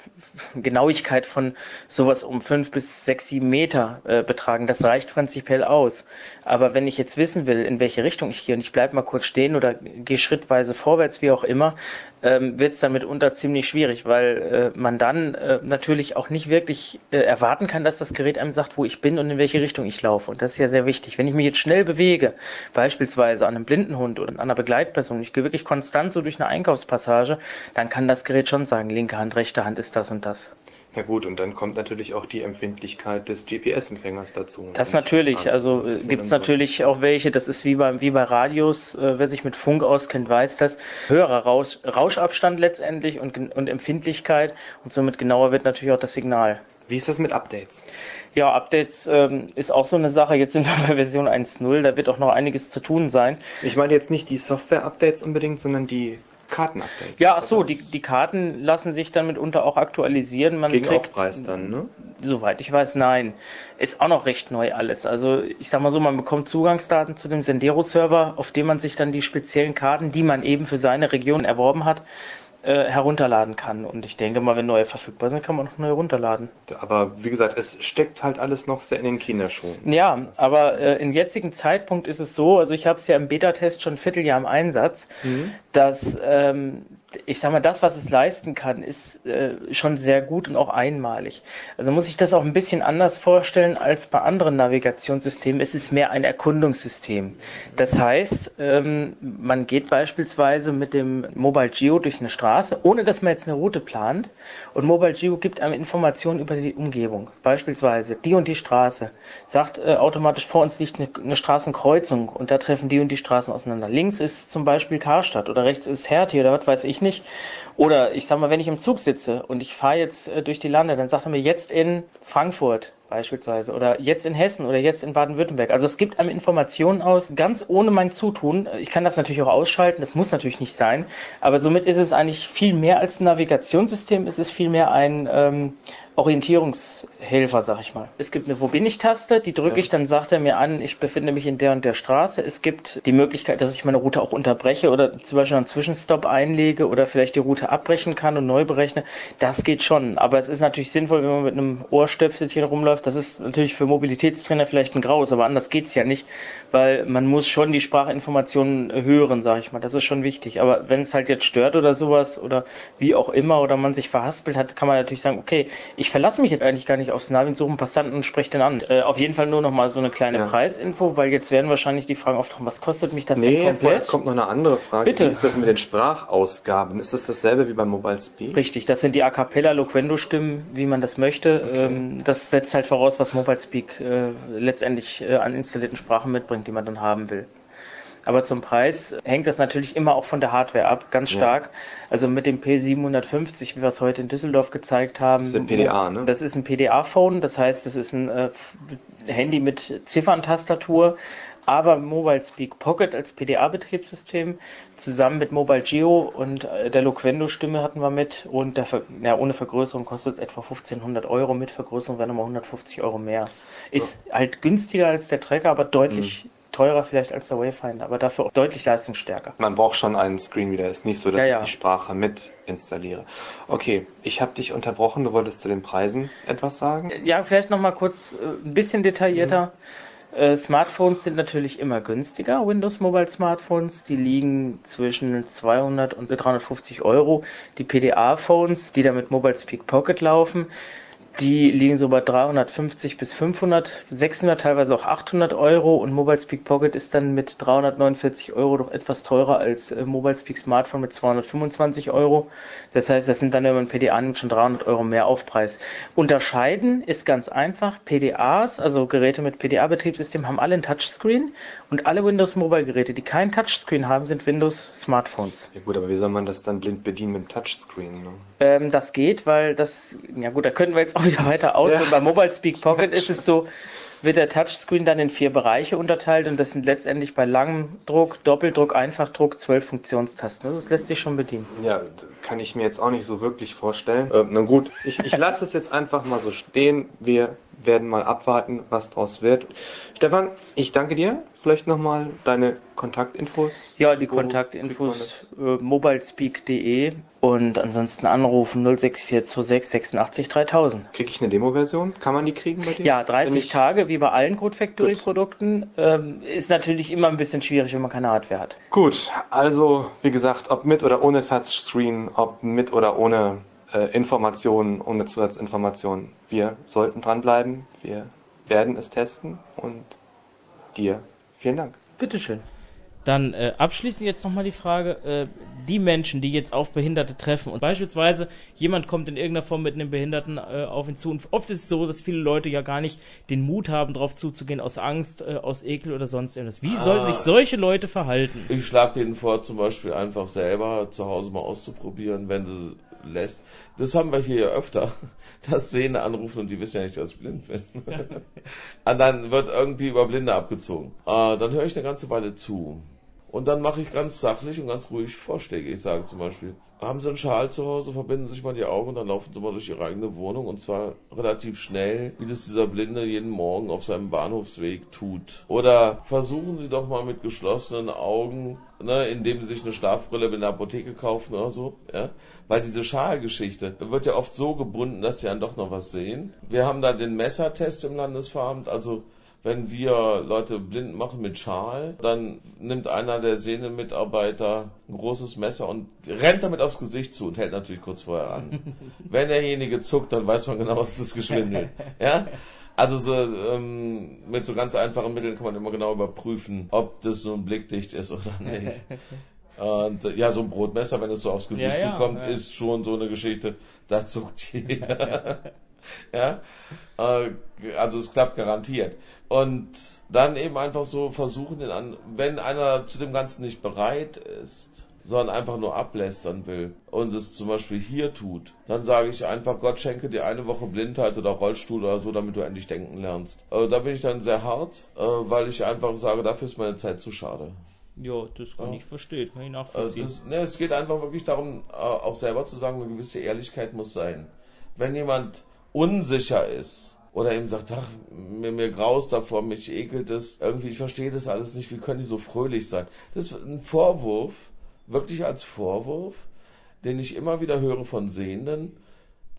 Genauigkeit von sowas um fünf bis sechs, sieben Meter äh, betragen. Das reicht prinzipiell aus. Aber wenn ich jetzt wissen will, in welche Richtung ich gehe und ich bleibe mal kurz stehen oder gehe schrittweise vorwärts, wie auch immer, ähm, wird es dann mitunter ziemlich schwierig, weil äh, man dann äh, natürlich auch nicht wirklich äh, erwarten kann, dass das Gerät einem sagt, wo ich bin und in welche Richtung ich laufe. Und das ist ja sehr wichtig. Wenn ich mich jetzt schnell bewege, beispielsweise an einem blinden Hund oder an einer Begleitperson, ich gehe wirklich konstant so durch eine Einkaufspassage, dann kann das Gerät schon sagen, linke Hand, rechte Hand ist das und das. Ja gut, und dann kommt natürlich auch die Empfindlichkeit des GPS-Empfängers dazu. Das natürlich, also äh, gibt es natürlich auch welche, das ist wie bei, wie bei Radios, äh, wer sich mit Funk auskennt, weiß das, höherer Rausch, Rauschabstand letztendlich und, und Empfindlichkeit und somit genauer wird natürlich auch das Signal. Wie ist das mit Updates? Ja, Updates ähm, ist auch so eine Sache. Jetzt sind wir bei Version 1.0, da wird auch noch einiges zu tun sein. Ich meine jetzt nicht die Software-Updates unbedingt, sondern die Kartenupdates. Ja, ach so, die, die Karten lassen sich dann mitunter auch aktualisieren. Man Gegen kriegt, Aufpreis dann, ne? Soweit ich weiß, nein. Ist auch noch recht neu alles. Also ich sag mal so, man bekommt Zugangsdaten zu dem Sendero-Server, auf dem man sich dann die speziellen Karten, die man eben für seine Region erworben hat, äh, herunterladen kann. Und ich denke mal, wenn neue verfügbar sind, kann man noch neue runterladen. Aber wie gesagt, es steckt halt alles noch sehr in den Kinderschuhen. Ja, aber äh, im jetzigen Zeitpunkt ist es so, also ich habe es ja im Beta-Test schon ein Vierteljahr im Einsatz, mhm. dass ähm, ich sag mal, das, was es leisten kann, ist äh, schon sehr gut und auch einmalig. Also muss ich das auch ein bisschen anders vorstellen als bei anderen Navigationssystemen. Es ist mehr ein Erkundungssystem. Das heißt, ähm, man geht beispielsweise mit dem Mobile Geo durch eine Straße, ohne dass man jetzt eine Route plant. Und Mobile Geo gibt einem Informationen über die Umgebung. Beispielsweise die und die Straße. Sagt äh, automatisch, vor uns liegt eine, eine Straßenkreuzung und da treffen die und die Straßen auseinander. Links ist zum Beispiel Karstadt oder rechts ist Hertie oder was weiß ich nicht. Oder ich sag mal, wenn ich im Zug sitze und ich fahre jetzt äh, durch die Lande, dann sagt er mir jetzt in Frankfurt beispielsweise oder jetzt in Hessen oder jetzt in Baden-Württemberg. Also es gibt einem Informationen aus, ganz ohne mein Zutun. Ich kann das natürlich auch ausschalten, das muss natürlich nicht sein, aber somit ist es eigentlich viel mehr als ein Navigationssystem, es ist viel mehr ein ähm, Orientierungshelfer, sag ich mal. Es gibt eine Wo bin ich Taste, die drücke ich, dann sagt er mir an, ich befinde mich in der und der Straße. Es gibt die Möglichkeit, dass ich meine Route auch unterbreche oder zum Beispiel einen Zwischenstopp einlege oder vielleicht die Route abbrechen kann und neu berechne. Das geht schon, aber es ist natürlich sinnvoll, wenn man mit einem Ohrstöpselchen rumläuft. Das ist natürlich für Mobilitätstrainer vielleicht ein Graus, aber anders geht's ja nicht, weil man muss schon die Sprachinformationen hören, sag ich mal. Das ist schon wichtig. Aber wenn es halt jetzt stört oder sowas oder wie auch immer oder man sich verhaspelt hat, kann man natürlich sagen, okay, ich verlasse mich jetzt eigentlich gar nicht aufs Navi und suche einen Passanten und spreche den an. Äh, auf jeden Fall nur noch mal so eine kleine Ja. Preisinfo, weil jetzt werden wahrscheinlich die Fragen auftauchen, was kostet mich das Nee, denn komplett? kommt noch eine andere Frage. Bitte. Wie ist das mit den Sprachausgaben? Ist das dasselbe wie beim Mobile Speak? Richtig, das sind die A cappella Loquendo-Stimmen, wie man das möchte. Ähm, das setzt halt voraus, was Mobile Speak äh, letztendlich äh, an installierten Sprachen mitbringt, die man dann haben will. Aber zum Preis hängt das natürlich immer auch von der Hardware ab, ganz Ja. stark. Also mit dem P750, wie wir es heute in Düsseldorf gezeigt haben. Das ist ein PDA, ne? Das ist ein PDA-Phone, das heißt, das ist ein äh, Handy mit Zifferntastatur, aber Mobile Speak Pocket als PDA-Betriebssystem zusammen mit Mobile Geo und äh, der Loquendo-Stimme hatten wir mit und der Ver ja, ohne Vergrößerung kostet es etwa 1500 Euro, mit Vergrößerung wären nochmal 150 Euro mehr. Ist halt günstiger als der Tracker, aber deutlich Mhm. Teurer vielleicht als der Wayfinder, aber dafür auch deutlich leistungsstärker. Man braucht schon einen Screenreader. Ist nicht so, dass Ja, ja. ich die Sprache mit installiere. Okay, ich habe dich unterbrochen. Du wolltest zu den Preisen etwas sagen? Ja, vielleicht noch mal kurz äh, ein bisschen detaillierter. Äh, Smartphones sind natürlich immer günstiger, Windows Mobile Smartphones. Die liegen zwischen 200 und 350 Euro. Die PDA-Phones, die da mit Mobile Speak Pocket laufen, die liegen so bei 350 bis 500, 600, teilweise auch 800 Euro. Und Mobile Speak Pocket ist dann mit 349 Euro doch etwas teurer als äh, Mobile Speak Smartphone mit 225 Euro. Das heißt, das sind dann, wenn man PDA nimmt, schon 300 Euro mehr Aufpreis. Unterscheiden ist ganz einfach. PDAs, also Geräte mit PDA-Betriebssystem, haben alle ein Touchscreen und alle Windows Mobile Geräte, die kein Touchscreen haben, sind Windows Smartphones. Ja gut, aber wie soll man das dann blind bedienen mit dem Touchscreen? Ne? Ähm, das geht, weil das, ja gut, da könnten wir jetzt auch wieder weiter aus. Ja. Und bei Mobile Speak Pocket ist es so, wird der Touchscreen dann in vier Bereiche unterteilt und das sind letztendlich bei langem Druck, Doppeldruck, Einfachdruck zwölf Funktionstasten. Das lässt sich schon bedienen. Ja, kann ich mir jetzt auch nicht so wirklich vorstellen. Äh, na gut, ich, ich lasse es jetzt einfach mal so stehen. Wir werden mal abwarten, was draus wird. Stefan, ich danke dir. Vielleicht nochmal deine Kontaktinfos. Ja, die Wo Kontaktinfos äh, mobilespeak.de und ansonsten anrufen 06426 86 3000. Kriege ich eine Demo-Version? Kann man die kriegen bei dir? Ja, Wenn 30 ich- Tage, wie bei allen Code Factory Produkten. Ähm, ist natürlich immer ein bisschen schwierig, wenn man keine Hardware hat. Gut, also wie gesagt, ob mit oder ohne Touchscreen, ob mit oder ohne äh, Informationen, ohne Zusatzinformationen, wir sollten dranbleiben. Wir werden es testen und dir vielen Dank. Bitteschön. Dann äh, abschließend jetzt nochmal die Frage, äh, die Menschen, die jetzt auf Behinderte treffen und beispielsweise jemand kommt in irgendeiner Form mit einem Behinderten äh, auf ihn zu und oft ist es so, dass viele Leute ja gar nicht den Mut haben, drauf zuzugehen, aus Angst, äh, aus Ekel oder sonst irgendwas. Wie sollten Ah. sich solche Leute verhalten? Ich schlage denen vor, zum Beispiel einfach selber zu Hause mal auszuprobieren, wenn sie lässt. Das haben wir hier ja öfter, dass Sehne anrufen und die wissen ja nicht, dass ich blind bin. und dann wird irgendwie über Blinde abgezogen. Äh, dann höre ich eine ganze Weile zu. Und dann mache ich ganz sachlich und ganz ruhig Vorschläge. Ich sage zum Beispiel, haben Sie einen Schal zu Hause, verbinden Sie sich mal die Augen und dann laufen Sie mal durch Ihre eigene Wohnung und zwar relativ schnell, wie das dieser Blinde jeden Morgen auf seinem Bahnhofsweg tut. Oder versuchen Sie doch mal mit geschlossenen Augen, ne, indem Sie sich eine Schlafbrille in der Apotheke kaufen oder so, ja. Weil diese Schalgeschichte wird ja oft so gebunden, dass die dann doch noch was sehen. Wir haben da den Messertest im Landesveramt, also wenn wir Leute blind machen mit Schal, dann nimmt einer der Sehne-Mitarbeiter ein großes Messer und rennt damit aufs Gesicht zu und hält natürlich kurz vorher an. wenn derjenige zuckt, dann weiß man genau, was das geschwindelt. Ja? Also so, ähm, mit so ganz einfachen Mitteln kann man immer genau überprüfen, ob das nun blickdicht ist oder nicht. Und äh, ja, so ein Brotmesser, wenn es so aufs Gesicht Ja, zukommt, ja. ist schon so eine Geschichte, da zuckt jeder. ja, äh, also es klappt garantiert. Und dann eben einfach so versuchen, den an, wenn einer zu dem Ganzen nicht bereit ist, sondern einfach nur ablästern will und es zum Beispiel hier tut, dann sage ich einfach, Gott schenke dir eine Woche Blindheit oder Rollstuhl oder so, damit du endlich denken lernst. Äh, da bin ich dann sehr hart, weil ich einfach sage, dafür ist meine Zeit zu schade. Ja, das kann Ja. ich verstehen, kann ich Also nachvollziehen. das, ne, es geht einfach wirklich darum, äh, auch selber zu sagen, eine gewisse Ehrlichkeit muss sein. Wenn jemand unsicher ist oder eben sagt, ach, mir, mir graust davor, mich ekelt es, irgendwie, ich verstehe das alles nicht, wie können die so fröhlich sein? Das ist ein Vorwurf, wirklich als Vorwurf, den ich immer wieder höre von Sehenden,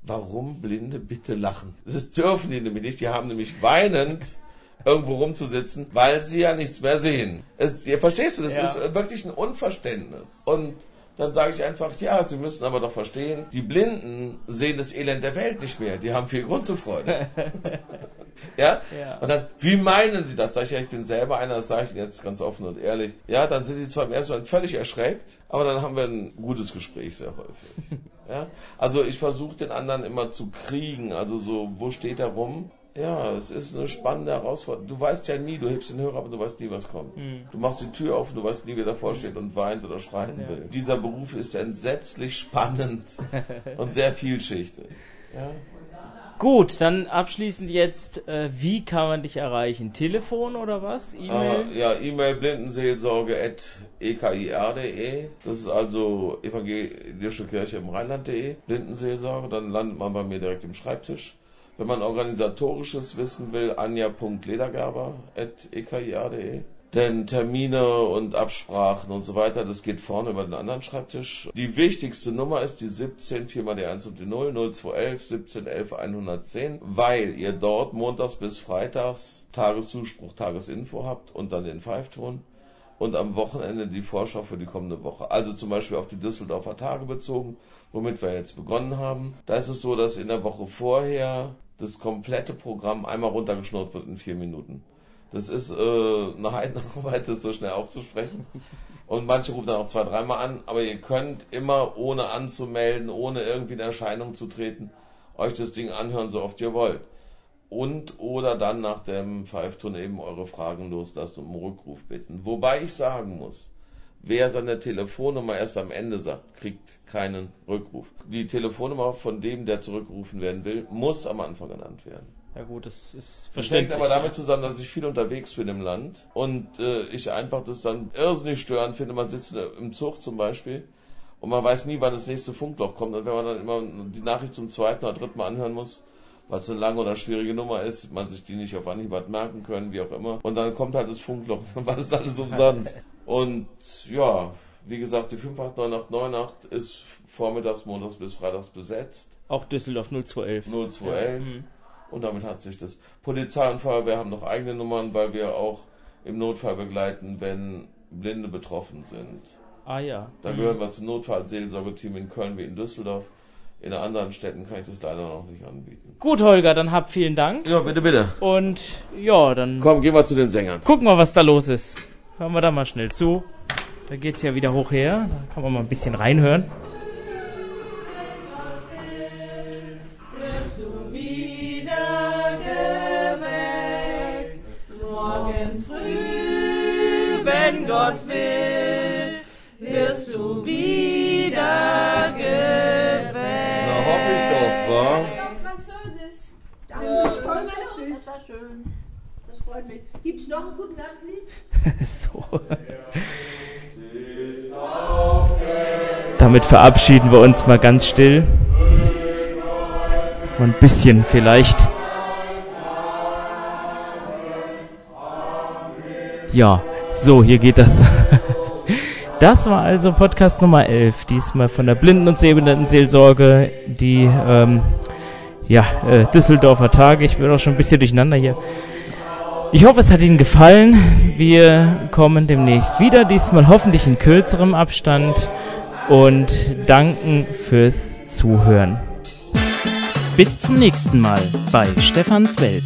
warum Blinde bitte lachen? Das dürfen die nämlich nicht, die haben nämlich weinend irgendwo rumzusitzen, weil sie ja nichts mehr sehen. Es, ja, verstehst du, das Ja. ist wirklich ein Unverständnis. Und dann sage ich einfach, ja, sie müssen aber doch verstehen, die Blinden sehen das Elend der Welt nicht mehr. Die haben viel Grund zur Freude. ja? Ja. Und dann, wie meinen Sie das? Sag ich, ja, ich bin selber einer, das sage ich Ihnen jetzt ganz offen und ehrlich. Ja, dann sind die zwar im ersten Moment völlig erschreckt, aber dann haben wir ein gutes Gespräch sehr häufig. ja? Also ich versuche den anderen immer zu kriegen, also so, wo steht er rum? Ja, es ist eine spannende Herausforderung. Du weißt ja nie, du hebst den Hörer, aber du weißt nie, was kommt. Du machst die Tür auf und du weißt nie, wer davor steht und weint oder schreien Ja. will. Dieser Beruf ist entsetzlich spannend und sehr vielschichtig. Ja? Gut, dann abschließend jetzt, äh, wie kann man dich erreichen? Telefon oder was? E-Mail? Äh, ja, E-Mail blindenseelsorge at ekir.de. Das ist also evangelische Kirche im Rheinland.de. Blindenseelsorge. Dann landet man bei mir direkt im Schreibtisch. Wenn man organisatorisches wissen will, anja.ledergerber at ekir.de. Denn Termine und Absprachen und so weiter, das geht vorne über den anderen Schreibtisch. Die wichtigste Nummer ist die 17, 4 mal die 1 und die 0, 0211 1711 110, weil ihr dort montags bis freitags Tageszuspruch, Tagesinfo habt und dann den Pfeifton und am Wochenende die Vorschau für die kommende Woche. Also zum Beispiel auf die Düsseldorfer Tage bezogen, womit wir jetzt begonnen haben. Da ist es so, dass in der Woche vorher das komplette Programm einmal runtergeschnurrt wird in vier Minuten. Das ist äh, eine Heidenarbeit, das so schnell aufzusprechen. Und manche rufen dann auch zwei, dreimal an, aber ihr könnt immer ohne anzumelden, ohne irgendwie in Erscheinung zu treten, euch das Ding anhören, so oft ihr wollt. Und oder dann nach dem Pfeifton eben eure Fragen loslassen und um Rückruf bitten. Wobei ich sagen muss, wer seine Telefonnummer erst am Ende sagt, kriegt keinen Rückruf. Die Telefonnummer von dem, der zurückgerufen werden will, muss am Anfang genannt werden. Ja gut, das ist Das hängt verständlich. aber damit zusammen, dass ich viel unterwegs bin im Land und äh, ich einfach das dann irrsinnig störend finde. Man sitzt im Zug zum Beispiel und man weiß nie, wann das nächste Funkloch kommt. Und wenn man dann immer die Nachricht zum zweiten oder dritten Mal anhören muss, weil es eine lange oder schwierige Nummer ist, man sich die nicht auf Anhieb hat merken können, wie auch immer. Und dann kommt halt das Funkloch, dann war das alles umsonst. Und ja, wie gesagt, die 58998 ist vormittags, montags bis freitags besetzt. Auch Düsseldorf 0211. 0211. Ja. Und damit hat sich das. Polizei und Feuerwehr haben noch eigene Nummern, weil wir auch im Notfall begleiten, wenn Blinde betroffen sind. Ah ja. Da Mhm. gehören wir zum Notfallseelsorgeteam in Köln wie in Düsseldorf. In anderen Städten kann ich das leider noch nicht anbieten. Gut, Holger, dann hab vielen Dank. Ja, bitte, bitte. Und ja, dann Komm, gehen wir zu den Sängern. gucken wir, was da los ist. Hören wir da mal schnell zu. Da geht's ja wieder hoch her. Da kann man mal ein bisschen reinhören. Wirst du wieder geweckt, morgen früh, wenn Gott will, wirst du wieder geweckt. Na, hoffe ich doch, wa? Französisch. Danke, voll Das war schön. Das freut mich. Gibt's noch ein guten Nachtlied? so. Damit verabschieden wir uns mal ganz still. Mal ein bisschen vielleicht. Ja, so, hier geht das. Das war also Podcast Nummer 11, diesmal von der Blinden- und Sehbehindertenseelsorge, die ähm, ja, äh, Düsseldorfer Tage. Ich bin auch schon ein bisschen durcheinander hier. Ich hoffe, es hat Ihnen gefallen. Wir kommen demnächst wieder, diesmal hoffentlich in kürzerem Abstand und danken fürs Zuhören. Bis zum nächsten Mal bei Stefans Welt.